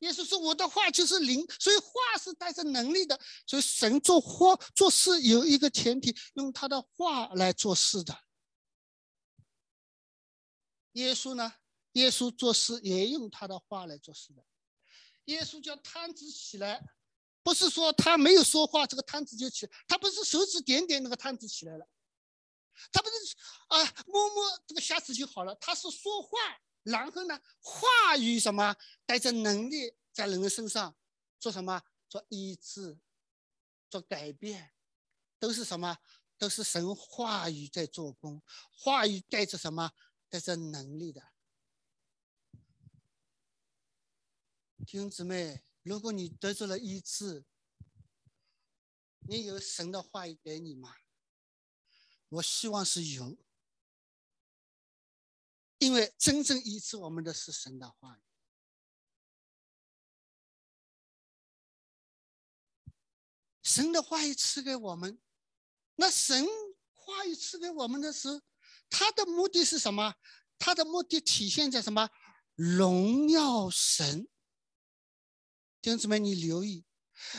耶稣说：“我的话就是灵，所以话是带着能力的。所以神做话做事有一个前提，用他的话来做事的。耶稣呢？耶稣做事也用他的话来做事的。耶稣叫摊子起来，不是说他没有说话，这个摊子就起，他不是手指点点，那个摊子起来了，他不是啊摸摸这个瞎子就好了，他是说话。”然后呢？话语什么带着能力在人的身上做什么？做医治，做改变，都是什么？都是神话语在做工。话语带着什么？带着能力的。弟兄姊妹，如果你得罪了医治，你有神的话语给你吗？我希望是有。因为真正医治我们的是神的话语，神的话语赐给我们，那神话语赐给我们的时候，他的目的是什么？他的目的体现在什么？荣耀神。弟兄姊妹，你留意，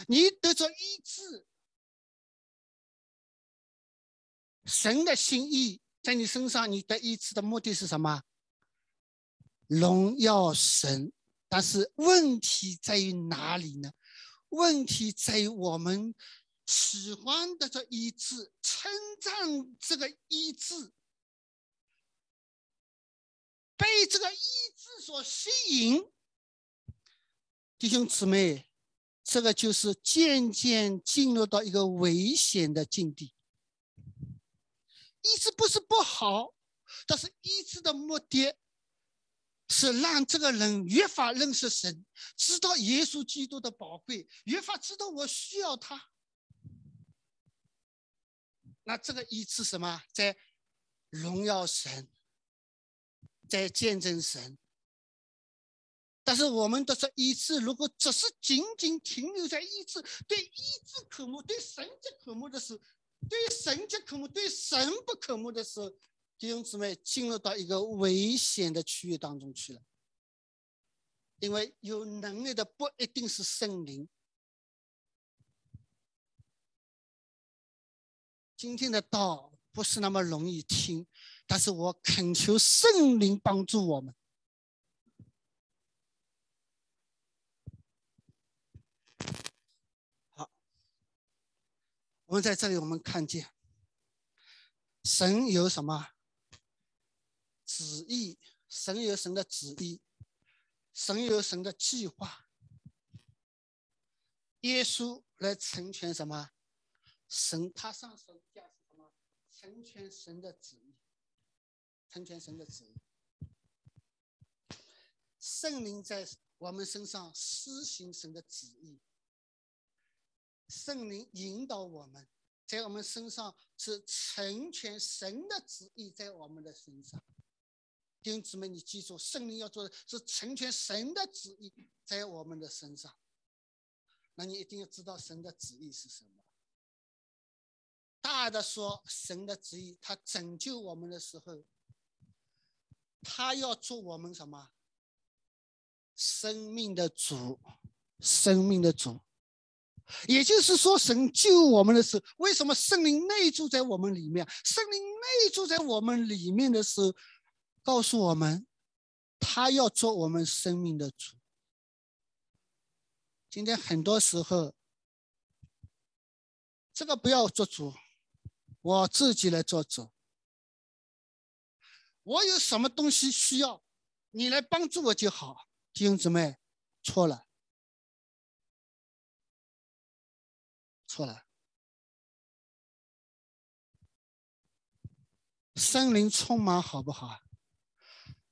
你得着医治，神的心意在你身上，你得医治的目的是什么？荣耀神，但是问题在于哪里呢？问题在于我们喜欢的这医治，称赞这个医治，被这个医治所吸引。弟兄姊妹，这个就是渐渐进入到一个危险的境地。医治不是不好，但是医治的目的。是让这个人越发认识神，知道耶稣基督的宝贵，越发知道我需要他。那这个医治什么？在荣耀神，在见证神。但是我们的这医治，如果只是仅仅停留在医治，对医治渴慕，对神迹渴慕的时候，对神迹渴慕，对神不渴慕的时候。弟兄姊妹进入到一个危险的区域当中去了，因为有能力的不一定是圣灵。今天的道不是那么容易听，但是我恳求圣灵帮助我们。我们在这里，我们看见神有什么？旨意，神有神的旨意，神有神的计划。耶稣来成全什么？神他上手架是什么？成全神的旨意，成全神的旨意。圣灵在我们身上施行神的旨意，圣灵引导我们，在我们身上是成全神的旨意，在我们的身上。弟兄姊妹，你记住，圣灵要做的是成全神的旨意在我们的身上。那你一定要知道神的旨意是什么。大的说，神的旨意，他拯救我们的时候，他要做我们什么？生命的主，生命的主。也就是说，神救我们的时候，为什么圣灵内住在我们里面？圣灵内住在我们里面的时候。告诉我们，他要做我们生命的主。今天很多时候，这个不要做主，我自己来做主。我有什么东西需要，你来帮助我就好。弟兄姊妹，错了，错了。圣灵充满好不好？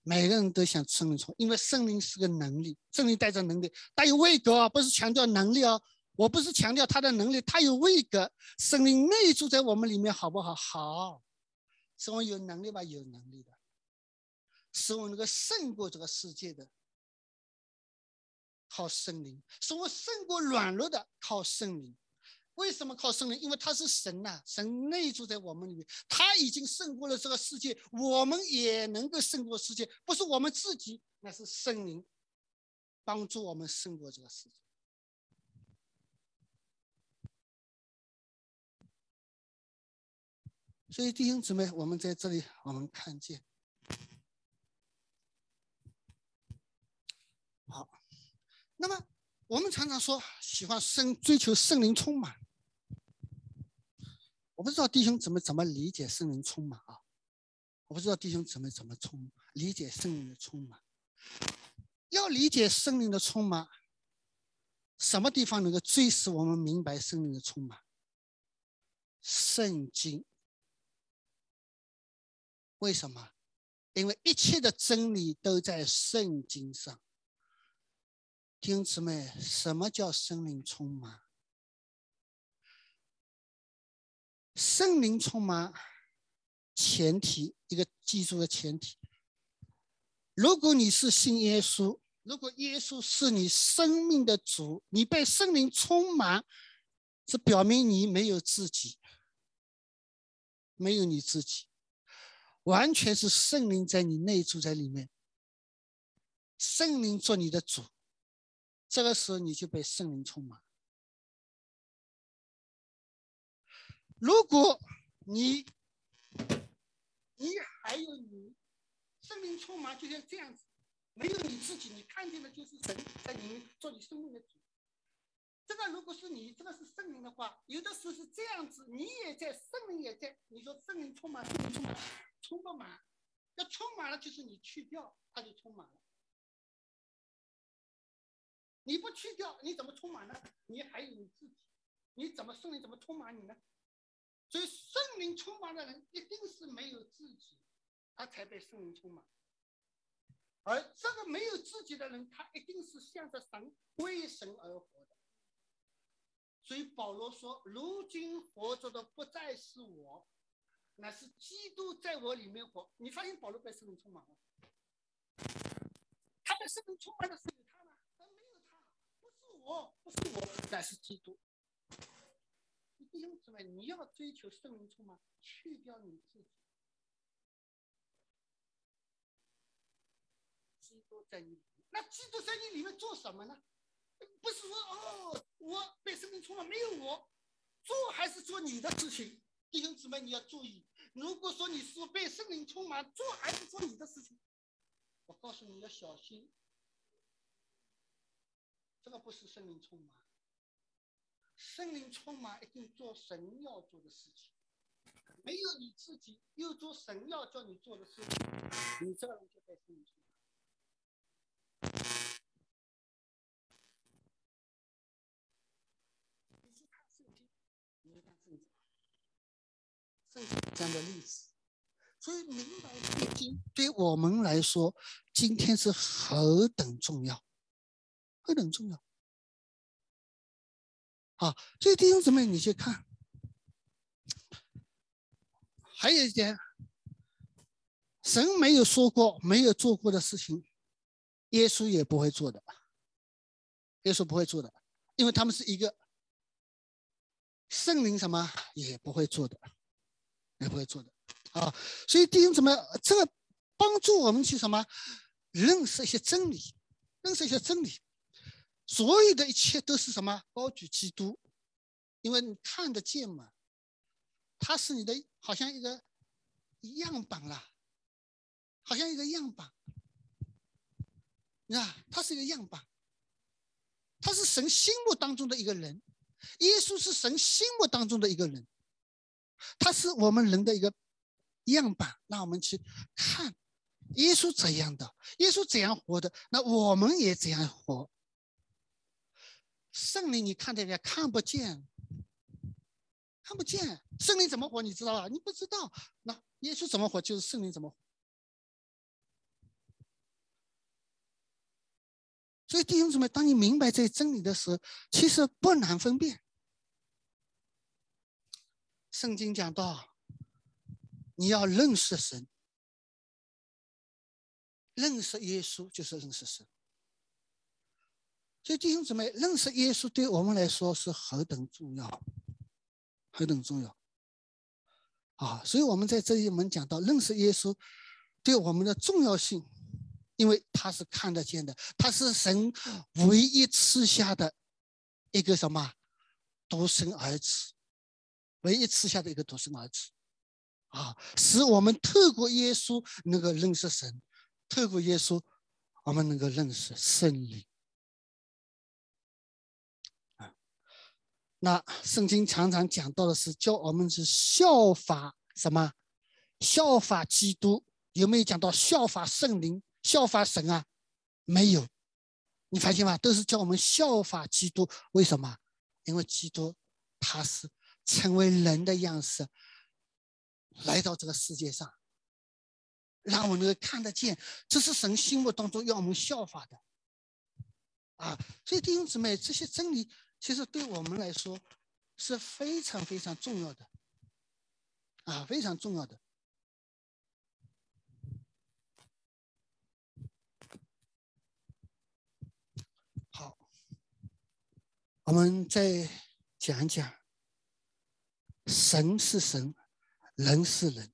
每个人都想圣灵充，因为圣灵是个能力，圣灵带着能力，带有位格啊，不是强调能力哦。我不是强调他的能力，他有位格，圣灵内住在我们里面，好不好？好，是我有能力吧？有能力的，是我能够胜过这个世界的，靠圣灵；是我胜过软弱的，靠圣灵。为什么靠圣灵？因为他是神呐，神内住在我们里面，他已经胜过了这个世界，我们也能够胜过世界。不是我们自己，那是圣灵帮助我们胜过这个世界。所以弟兄姊妹，我们在这里，我们看见，好，那么我们常常说喜欢圣追求圣灵充满。我不知道弟兄怎么怎么理解圣灵充满啊？我不知道弟兄怎么怎么充理解圣灵的充满。要理解圣灵的充满，什么地方能够最使我们明白圣灵的充满？圣经。为什么？因为一切的真理都在圣经上。弟兄姊妹，什么叫圣灵充满？圣灵充满，前提一个记住的前提：如果你是信耶稣，如果耶稣是你生命的主，你被圣灵充满，这表明你没有自己，没有你自己，完全是圣灵在你内住在里面，圣灵做你的主，这个时候你就被圣灵充满。如果你，你还有你，生命充满就像这样子，没有你自己，你看见的就是神在你做你生命的主。这个如果是你，这个是圣灵的话，有的时候是这样子，你也在，圣灵也在。你说圣灵充满，圣灵充满，充不满，要充满了就是你去掉，它就充满了。你不去掉，你怎么充满呢？你还有你自己，你怎么圣灵怎么充满你呢？所以圣灵充满的人一定是没有自己，他才被圣灵充满。而这个没有自己的人，他一定是向着神为神而活的。所以保罗说：“如今活着的不再是我，乃是基督在我里面活。”你发现保罗被圣灵充满了？他被圣灵充满的是有他吗？没有他，不是我，不是我，乃是基督。弟兄姊妹，你要追求圣灵充满，去掉你自己。基督在你，那基督在你里面做什么呢？不是说哦，我被圣灵充满，没有我做，还是做你的事情。弟兄姊妹，你要注意，如果说你是被圣灵充满，做还是做你的事情，我告诉你要小心，这个不是圣灵充满。圣灵充满，一定做神要做的事情。没有你自己，又做神要叫你做的事情，你这个人就被圣灵充满。你去看圣经，你看圣经，圣经这样的例子，所以明白圣经对我们来说，今天是何等重要，何等重要。啊，所以弟兄姊妹，你去看。还有一点，神没有说过、没有做过的事情，耶稣也不会做的。耶稣不会做的，因为他们是一个圣灵，什么也不会做的，也不会做的。啊，所以弟兄姊妹，这个帮助我们去什么？认识一些真理，认识一些真理。所有的一切都是什么？高举基督，因为你看得见嘛，他是你的，好像一个样板啦，好像一个样板，啊，他是一个样板，他是神心目当中的一个人，耶稣是神心目当中的一个人，他是我们人的一个样板，让我们去看耶稣怎样的，耶稣怎样活的，那我们也怎样活。圣灵，你看见？看不见，看不见。圣灵怎么活？你知道吧？你不知道。那耶稣怎么活？就是圣灵怎么活。所以弟兄姊妹，当你明白这些真理的时候，其实不难分辨。圣经讲到，你要认识神，认识耶稣就是认识神。所以弟兄姊妹，认识耶稣对我们来说是何等重要，何等重要啊！所以我们在这一门讲到认识耶稣对我们的重要性。因为他是看得见的，他是神唯一赐下的一个什么独生儿子，唯一赐下的一个独生儿子，啊，使我们透过耶稣能够认识神，透过耶稣，我们能够认识圣灵。啊，那圣经常常讲到的是教我们是效法什么？效法基督，有没有讲到效法圣灵？效法神啊，没有，你发现吗？都是叫我们效法基督。为什么？因为基督他是成为人的样式，来到这个世界上，让我们看得见，这是神心目当中要我们效法的。啊，所以弟兄姊妹，这些真理其实对我们来说是非常非常重要的，啊，非常重要的。好我们再讲讲，神是神，人是人。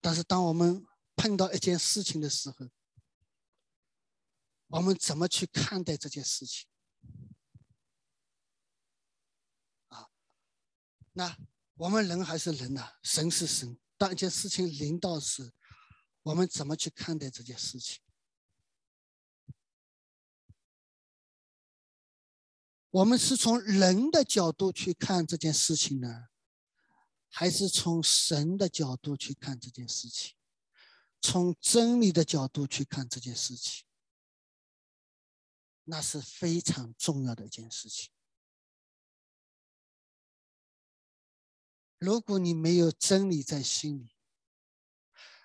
但是，当我们碰到一件事情的时候，我们怎么去看待这件事情？啊，那我们人还是人呐，神是神。当一件事情临到时，我们怎么去看待这件事情？我们是从人的角度去看这件事情呢，还是从神的角度去看这件事情？从真理的角度去看这件事情，那是非常重要的一件事情。如果你没有真理在心里，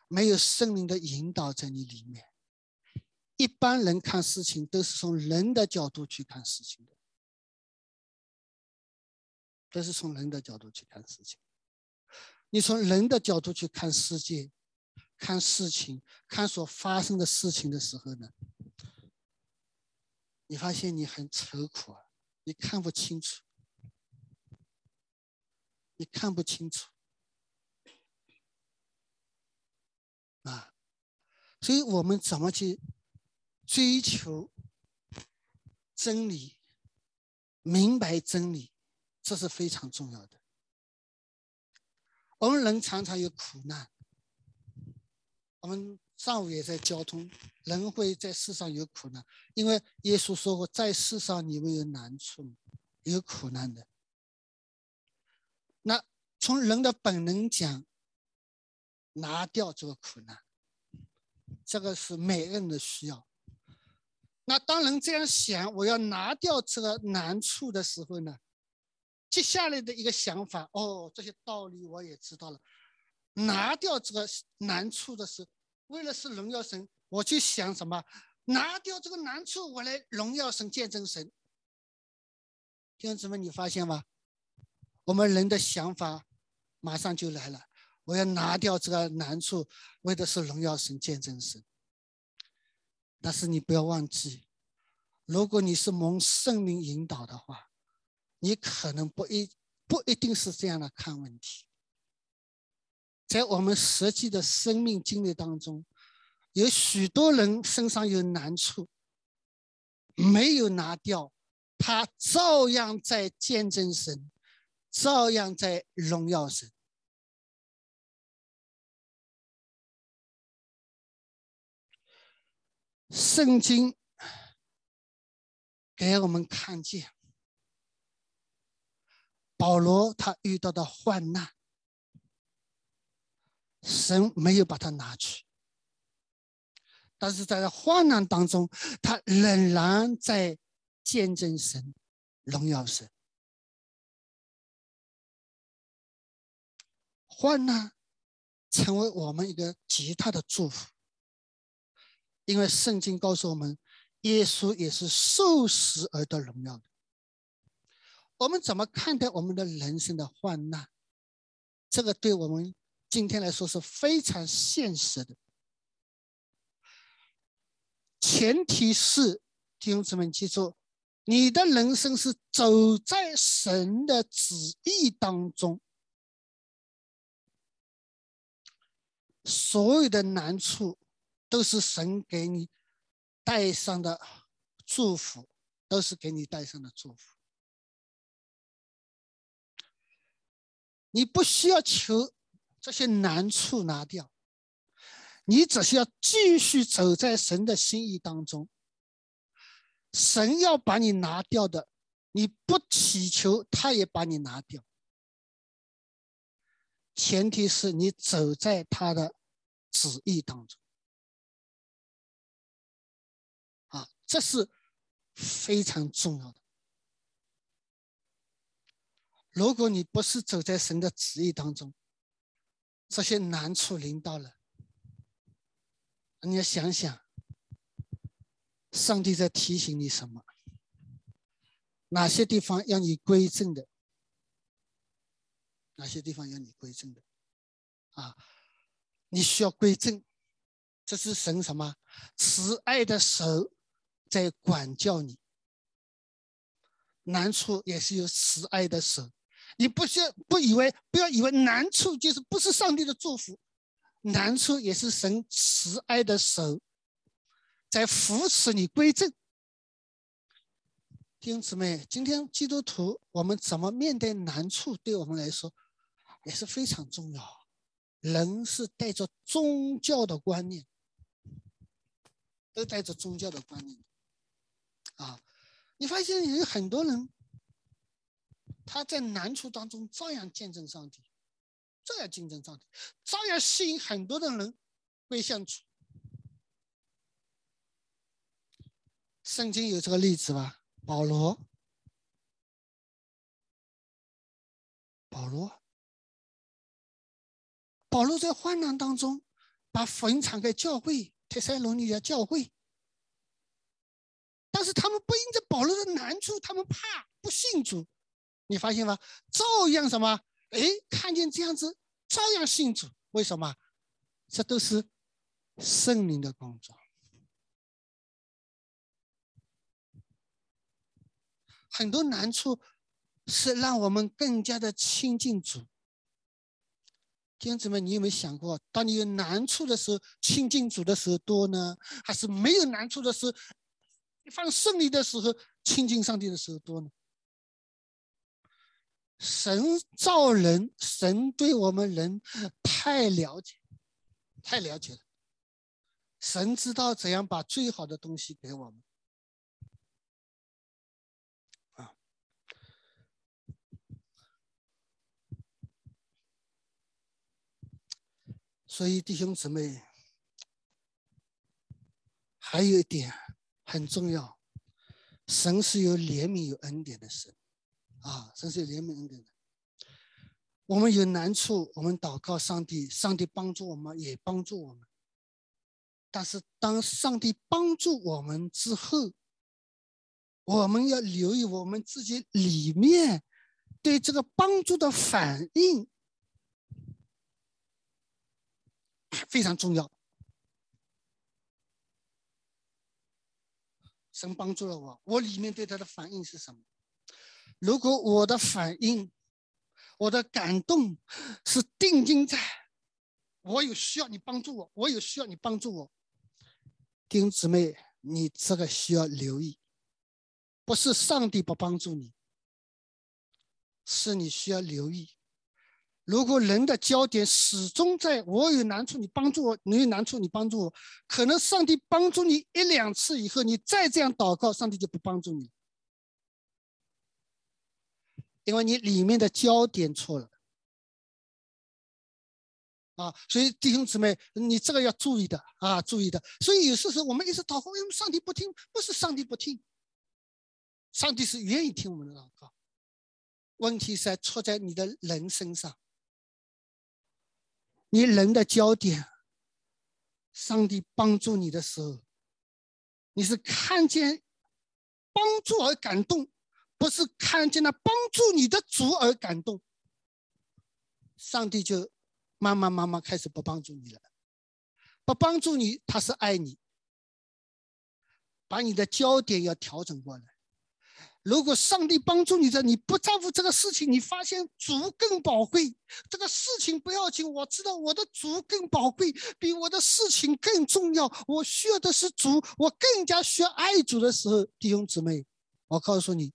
没有圣灵的引导在你里面，一般人看事情都是从人的角度去看事情的。都是从人的角度去看事情。你从人的角度去看世界、看事情、看所发生的事情的时候呢，你发现你很愁苦啊，你看不清楚，你看不清楚啊。所以我们怎么去追求真理、明白真理？这是非常重要的。我们人常常有苦难，我们上午也在交通，人会在世上有苦难，因为耶稣说过，在世上你们有难处，有苦难的。那从人的本能讲，拿掉这个苦难，这个是每个人的需要。那当人这样想，我要拿掉这个难处的时候呢？接下来的一个想法，哦，这些道理我也知道了。拿掉这个难处的是，为了是荣耀神，我就想什么？拿掉这个难处，我来荣耀神、见证神。弟兄姊妹，你发现吗？我们人的想法马上就来了。我要拿掉这个难处，为的是荣耀神、见证神。但是你不要忘记，如果你是蒙圣灵引导的话。你可能不一不一定是这样的看问题，在我们实际的生命经历当中，有许多人身上有难处，没有拿掉，他照样在见证神，照样在荣耀神。圣经给我们看见，保罗他遇到的患难，神没有把他拿去，但是在患难当中，他仍然在见证神、荣耀神。患难成为我们一个极大的祝福，因为圣经告诉我们。耶稣也是受死而得荣耀的。我们怎么看待我们的人生的患难？这个对我们今天来说是非常现实的。前提是弟兄姊妹记住，你的人生是走在神的旨意当中，所有的难处都是神给你。带上的祝福，都是给你带上的祝福。你不需要求这些难处拿掉，你只需要继续走在神的心意当中。神要把你拿掉的，你不祈求，他也把你拿掉。前提是你走在他的旨意当中。啊这是非常重要的。如果你不是走在神的旨意当中，这些难处临到了，你要想想，上帝在提醒你什么？哪些地方要你归正的？哪些地方要你归正的？啊，你需要归正，这是神什么慈爱的手。在管教你，难处也是有慈爱的手。你不需要不以为不要以为难处就是不是上帝的祝福，难处也是神慈爱的手在扶持你归正。弟兄姊妹，今天基督徒我们怎么面对难处，对我们来说也是非常重要。人是带着宗教的观念，都带着宗教的观念。啊，你发现有很多人，他在难处当中照样见证上帝，照样见证上帝，照样吸引很多的人归向主。圣经有这个例子吧？保罗，保罗，保罗在患难当中把坟场给教会，铁塞罗尼亚教会。但是他们不因着保罗的难处，他们怕不信主，你发现吗？照样什么？哎，看见这样子，照样信主。为什么？这都是圣灵的工作。很多难处是让我们更加的亲近主。弟兄姊妹，你有没有想过，当你有难处的时候，亲近主的时候多呢，还是没有难处的时候？一方胜利的时候，亲近上帝的时候多呢。神造人，神对我们人太了解，太了解了。神知道怎样把最好的东西给我们。啊，所以弟兄姊妹，还有一点。很重要，神是有怜悯、有恩典的神，啊，神是有怜悯、恩典的。我们有难处，我们祷告上帝，上帝帮助我们，也帮助我们。但是当上帝帮助我们之后，我们要留意我们自己里面对这个帮助的反应，非常重要。神帮助了我，我里面对他的反应是什么？如果我的反应，我的感动是定睛在，我有需要你帮助我，我有需要你帮助我，弟兄姊妹，你这个需要留意，不是上帝不帮助你，是你需要留意。如果人的焦点始终在我有难处，你帮助我；你有难处，你帮助我。可能上帝帮助你一两次以后，你再这样祷告，上帝就不帮助你了。因为你里面的焦点错了。啊，所以弟兄姊妹，你这个要注意的啊，注意的。所以有时候我们一直祷告，为什么上帝不听？不是上帝不听，上帝是愿意听我们的祷告。问题是出在你的人身上，你人的焦点。上帝帮助你的时候，你是看见帮助而感动，不是看见了帮助你的主而感动。上帝就。慢慢慢慢开始不帮助你了，不帮助你，他是爱你，把你的焦点要调整过来。如果上帝帮助你的，你不在乎这个事情，你发现主更宝贵，这个事情不要紧。我知道我的主更宝贵，比我的事情更重要。我需要的是主，我更加需要爱主的时候，弟兄姊妹，我告诉你，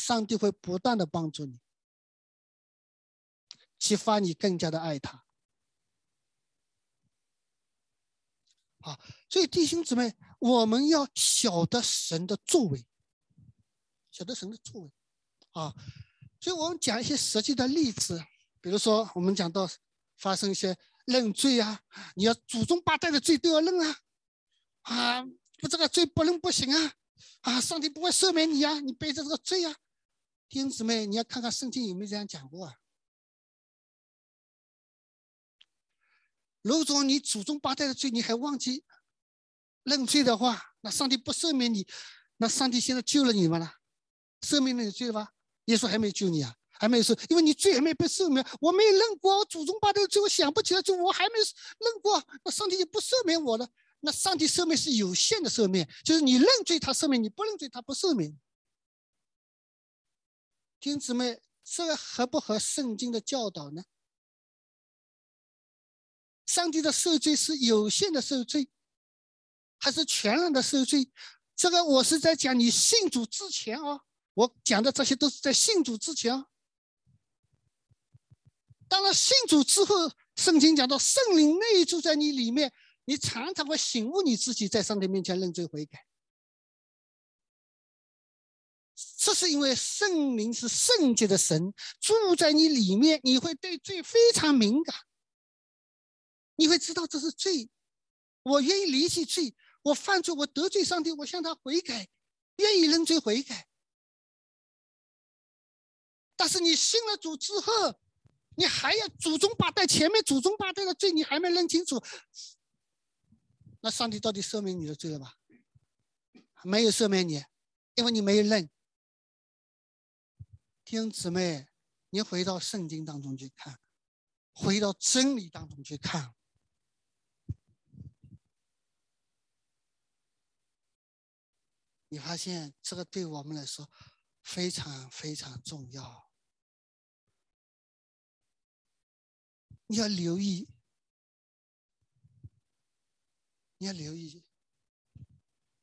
上帝会不断的帮助你。激发你更加的爱他，啊！所以弟兄姊妹，我们要晓得神的作为，晓得神的作为，啊！所以我们讲一些实际的例子，比如说我们讲到发生一些认罪啊，你要祖宗八代的罪都要认啊，啊，不这个罪不认不行啊，啊，上帝不会赦免你啊，你背着这个罪啊，弟兄姊妹，你要看看圣经有没有这样讲过啊？如果你祖宗八代的罪你还忘记认罪的话，那上帝不赦免你，那上帝现在救了你们了，赦免了你罪吧？耶稣还没救你啊，还没有赦，因为你罪还没被赦免，我没有认过我祖宗八代的罪，我想不起来，就我还没认过，那上帝就不赦免我了。那上帝赦免是有限的赦免，就是你认罪他赦免，你不认罪他不赦免。弟兄姊妹，这个合不合圣经的教导呢？上帝的受罪是有限的受罪，还是全然的受罪？这个我是在讲你信主之前啊，我讲的这些都是在信主之前啊。当然，信主之后，圣经讲到圣灵内住在你里面，你常常会醒悟你自己，在上帝面前认罪悔改。这是因为圣灵是圣洁的神住在你里面，你会对罪非常敏感。你会知道这是罪，我愿意离弃罪，我犯罪，我得罪上帝，我向他悔改，愿意认罪悔改。但是你信了主之后，你还要祖宗八代前面祖宗八代的罪，你还没认清楚，那上帝到底赦免你的罪了吗？没有赦免你，因为你没有认。弟兄姊妹，你回到圣经当中去看，回到真理当中去看。你发现这个对我们来说非常非常重要，你要留意，你要留意，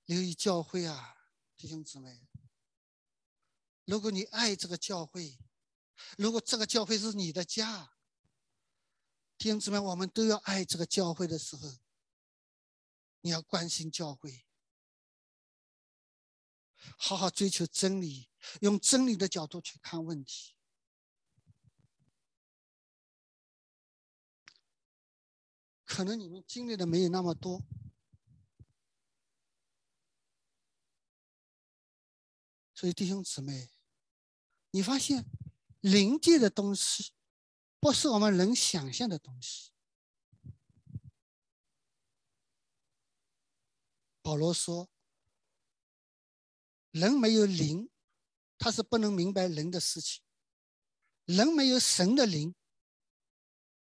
留意教会啊，弟兄姊妹。如果你爱这个教会，如果这个教会是你的家，弟兄姊妹，我们都要爱这个教会的时候，你要关心教会。好好追求真理，用真理的角度去看问题。可能你们经历的没有那么多，所以弟兄姊妹，你发现灵界的东西不是我们能想象的东西。保罗说。人没有灵，他是不能明白人的事情；人没有神的灵，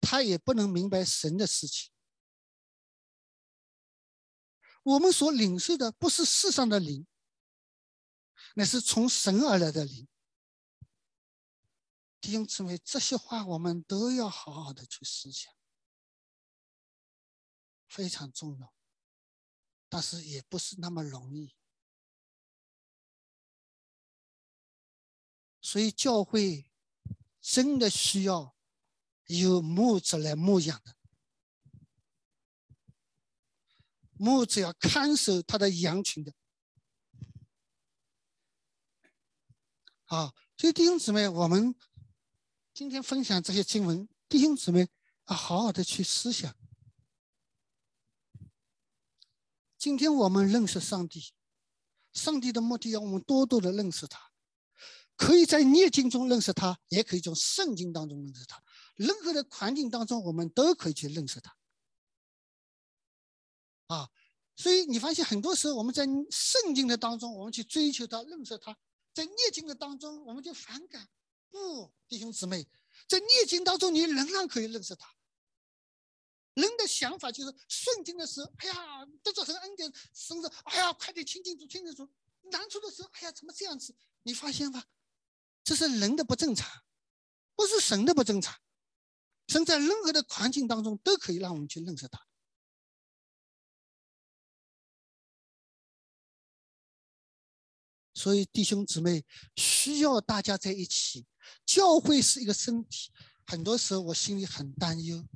他也不能明白神的事情。我们所领受的不是世上的灵，那是从神而来的灵。弟兄姊妹，这些话我们都要好好的去思想，非常重要，但是也不是那么容易。所以教会真的需要有牧者来牧养的，牧者要看守他的羊群的。啊，所以弟兄姊妹，我们今天分享这些经文，弟兄姊妹啊，好好的去思想。今天我们认识上帝，上帝的目的要我们多多的认识他，可以在念经中认识他，也可以从圣经当中认识他。任何的环境当中，我们都可以去认识他。啊，所以你发现很多时候我们在圣经的当中，我们去追求他、认识他；在念经的当中，我们就反感。不，弟兄姊妹，在逆境当中，你仍然可以认识他。人的想法就是顺境的时候，哎呀，得着神恩典，甚至哎呀，快点亲近主，亲近主；难处的时候，哎呀，怎么这样子？你发现吧，这是人的不正常，不是神的不正常。神在任何的环境当中都可以让我们去认识他。所以弟兄姊妹需要大家在一起。教会是一个身体，很多时候我心里很担忧。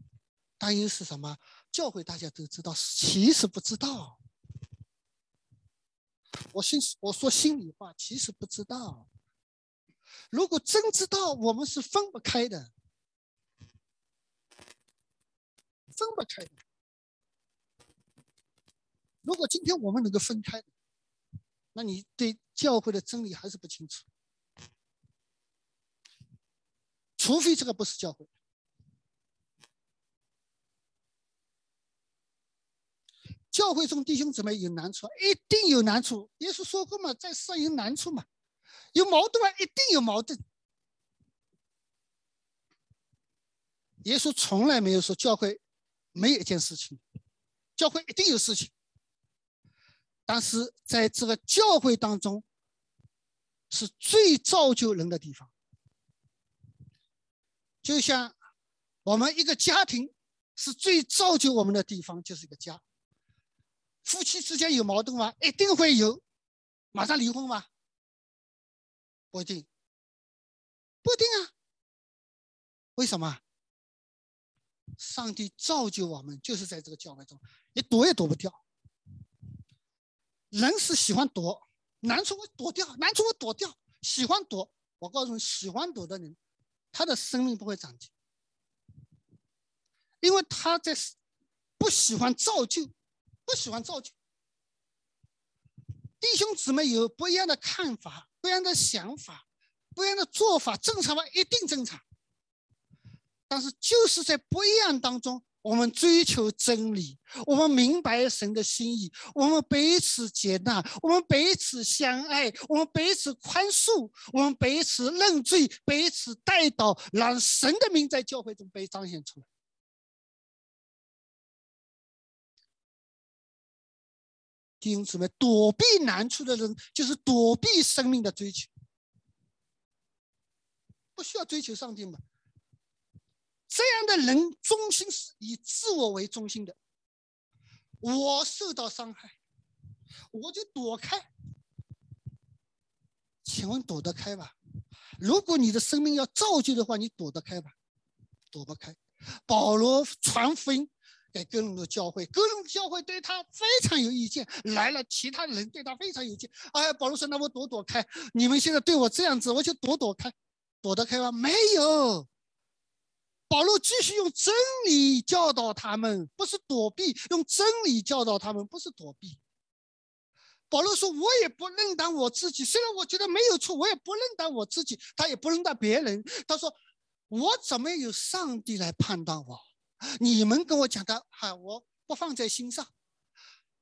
担忧是什么？教会大家都知道，其实不知道。我心我说心里话，其实不知道。如果真知道，我们是分不开的。分不开的。如果今天我们能够分开，那你对教会的真理还是不清楚。除非这个不是教会。教会中弟兄姊妹有难处，一定有难处。耶稣说过嘛，在世上有难处嘛，有矛盾啊，一定有矛盾。耶稣从来没有说教会。没有一件事情，教会一定有事情，但是在这个教会当中，是最造就人的地方。就像我们一个家庭是最造就我们的地方，就是一个家。夫妻之间有矛盾吗？一定会有，马上离婚吗？不一定，不一定啊。为什么？上帝造就我们，就是在这个教会中，你躲也躲不掉。人是喜欢躲，难处我躲掉，难处我躲掉，喜欢躲。我告诉你，喜欢躲的人，他的生命不会长进，因为他在不喜欢造就，不喜欢造就。弟兄姊妹有不一样的看法，不一样的想法，不一样的做法，正常吗？一定正常。但是就是在不一样当中，我们追求真理，我们明白神的心意，我们彼此接纳，我们彼此相爱，我们彼此宽恕，我们彼此认罪，彼此带到，让神的名在教会中被彰显出来。弟兄姊妹，躲避难处的人，就是躲避生命的追求，不需要追求上帝吗？这样的人中心是以自我为中心的。我受到伤害，我就躲开。请问躲得开吧？如果你的生命要造就的话，你躲得开吧？躲不开。保罗传福音给哥伦多教会，哥伦多教会对他非常有意见，来了其他人对他非常有意见。哎，保罗说：“那我躲躲开。你们现在对我这样子，我就躲躲开，躲得开吗？没有。”保罗继续用真理教导他们，不是躲避；用真理教导他们，不是躲避。保罗说：“我也不认当我自己，虽然我觉得没有错，我也不认当我自己。他也不认当别人。他说：我怎么有上帝来判断我？你们跟我讲的，哈，我不放在心上。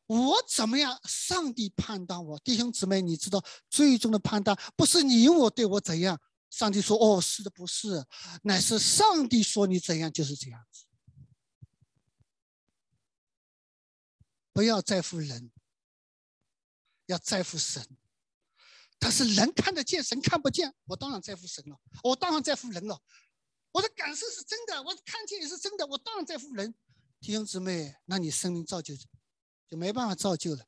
我怎么样？上帝判断我，弟兄姊妹，你知道，最终的判断不是你我对我怎样。”上帝说：“哦，是的，不是，乃是上帝说你怎样就是这样子。不要在乎人，要在乎神。但是人看得见，神看不见。我当然在乎神了，我当然在乎人了。我的感受是真的，我看见也是真的，我当然在乎人。弟兄姊妹，那你生命造就就没办法造就了。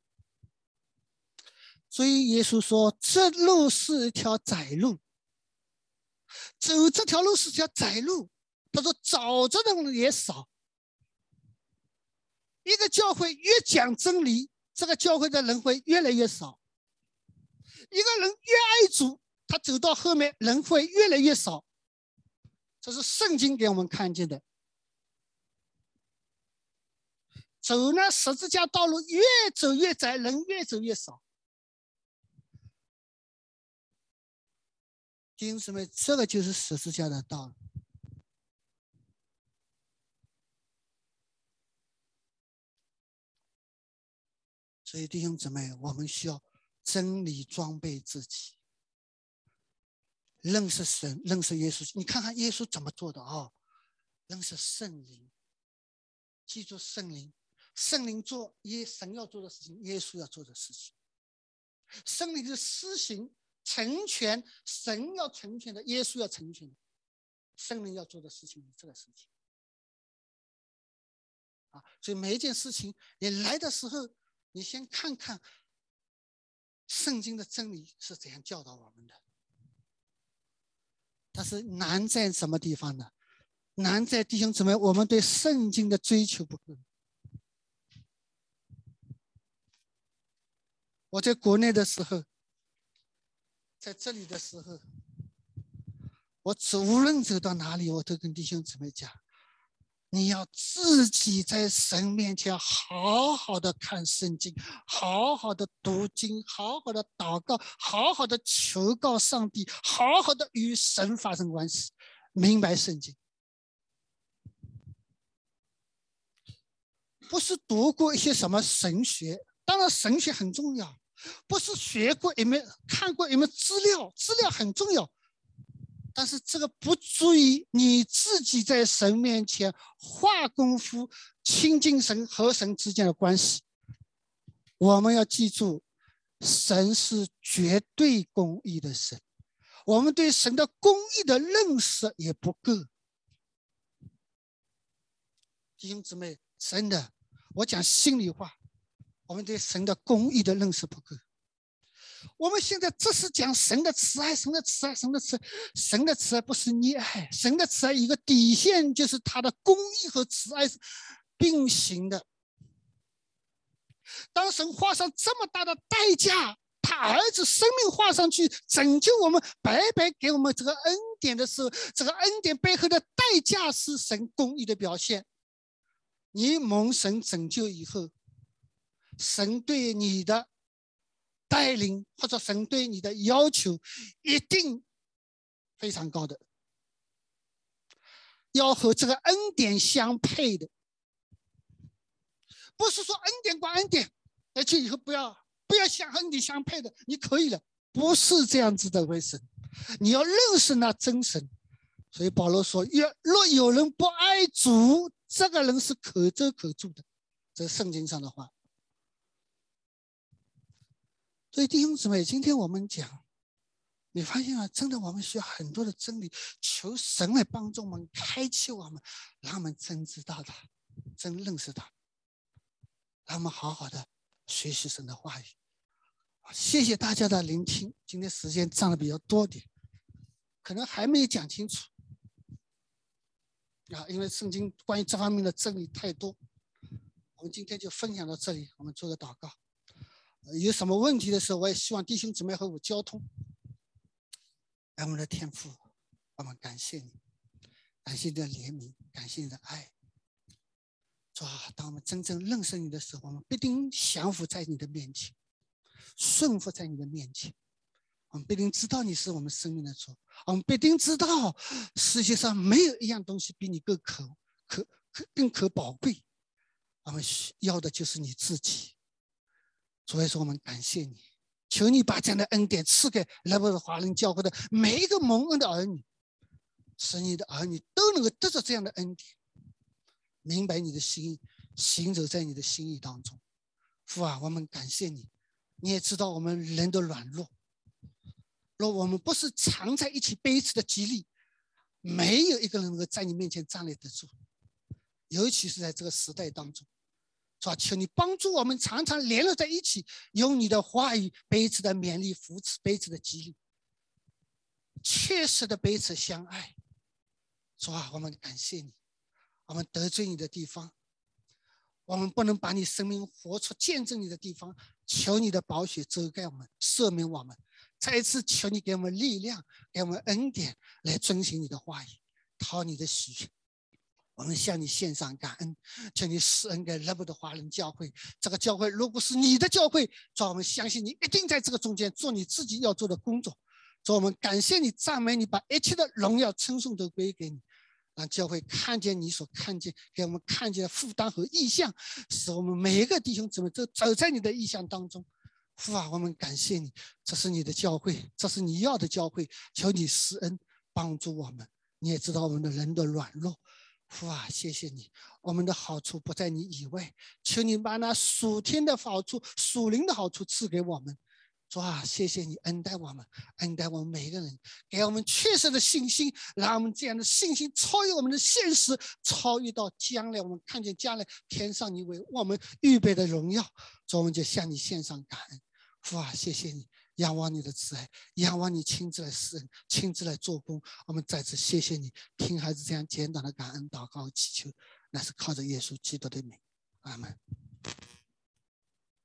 所以耶稣说：这路是一条窄路。”走这条路是条窄路，他说找着的人也少。一个教会越讲真理，这个教会的人会越来越少。一个人越爱主，他走到后面人会越来越少。这是圣经给我们看见的。走那十字架道路越走越窄，人越走越少。弟兄姊妹，这个就是十字架的道理。所以，弟兄姊妹，我们需要真理装备自己，认识神，认识耶稣。你看看耶稣怎么做的啊？认识圣灵，记住圣灵，圣灵做耶神要做的事情，耶稣要做的事情。圣灵是施行成全神要成全的，耶稣要成全的，圣灵要做的事情是这个事情。啊，所以每一件事情，你来的时候。你先看看圣经的真理是怎样教导我们的，但是难在什么地方呢？难在弟兄姊妹，我们对圣经的追求不够。我在国内的时候，在这里的时候，我走无论走到哪里，我都跟弟兄姊妹讲。你要自己在神面前好好的看圣经，好好的读经，好好的祷告，好好的求告上帝，好好的与神发生关系，明白圣经。不是读过一些什么神学，当然神学很重要，不是学过有没看过有没资料，资料很重要。但是这个不足以你自己在神面前花功夫亲近神和神之间的关系。我们要记住，神是绝对公义的神，我们对神的公义的认识也不够。弟兄姊妹，真的，我讲心里话，我们对神的公义的认识不够。我们现在只是讲神的慈爱，神的慈爱，神的慈，神的慈爱不是溺爱，神的慈爱一个底线就是他的公义和慈爱是并行的。当神花上这么大的代价，他儿子生命画上去拯救我们，白白给我们这个恩典的时候，这个恩典背后的代价是神公义的表现。你蒙神拯救以后，神对你的。带领或者神对你的要求一定非常高的，要和这个恩典相配的，不是说恩典管恩典，而且以后不要不要想和你相配的，你可以了，不是这样子的为神，你要认识那真神。所以保罗说：若若有人不爱主，这个人是可遮可住的，这是圣经上的话。所以弟兄姊妹，今天我们讲，你发现了，真的我们需要很多的真理，求神来帮助我们，开启我们，让我们真知道他，真认识他，让我们好好的学习神的话语。谢谢大家的聆听，今天时间占的比较多点，可能还没有讲清楚啊，因为圣经关于这方面的真理太多。我们今天就分享到这里，我们做个祷告。有什么问题的时候，我也希望弟兄姊妹和我交通。爱我们的天父，我们感谢你，感谢你的怜悯，感谢你的爱。主啊，当我们真正认识你的时候，我们必定降服在你的面前，顺服在你的面前。我们必定知道你是我们生命的主，我们必定知道世界上没有一样东西比你更可可可更可宝贵。我们需要的就是你自己。所以说，我们感谢你，求你把这样的恩典赐给来自华人教会的每一个蒙恩的儿女，使你的儿女都能够得着这样的恩典，明白你的心意，行走在你的心意当中。父啊，我们感谢你，你也知道我们人的软弱，若我们不是常在一起彼此的激励，没有一个人能够在你面前站立得住，尤其是在这个时代当中。是吧？求你帮助我们，常常联络在一起，用你的话语彼此的勉励、扶持、彼此的激励，切实的彼此相爱。是吧？我们感谢你，我们得罪你的地方，我们不能把你生命活出见证你的地方，求你的宝血遮盖我们，赦免我们，再一次求你给我们力量，给我们恩典，来遵循你的话语，讨你的喜悦。我们向你献上感恩，求你施恩给乐布的华人教会。这个教会如果是你的教会，主，我们相信你一定在这个中间做你自己要做的工作。主，我们感谢你，赞美你，把一切的荣耀称颂都归给你。让教会看见你所看见，给我们看见的负担和意向，使我们每一个弟兄姊妹都走在你的意向当中。父啊，我们感谢你，这是你的教会，这是你要的教会。求你施恩帮助我们。你也知道我们的人的软弱。父啊，谢谢你，我们的好处不在你以外。求你把那属天的好处、属灵的好处赐给我们。主啊，谢谢你恩待我们，恩待我们每一个人，给我们确实的信心，让我们这样的信心超越我们的现实，超越到将来，我们看见将来天上你为我们预备的荣耀。主，我们就向你献上感恩。父啊，谢谢你，仰望你的慈爱，仰望你亲自来施恩，亲自来做工。我们再次谢谢你，听孩子这样简短的感恩祷告祈求，那是靠着耶稣基督的名。阿门。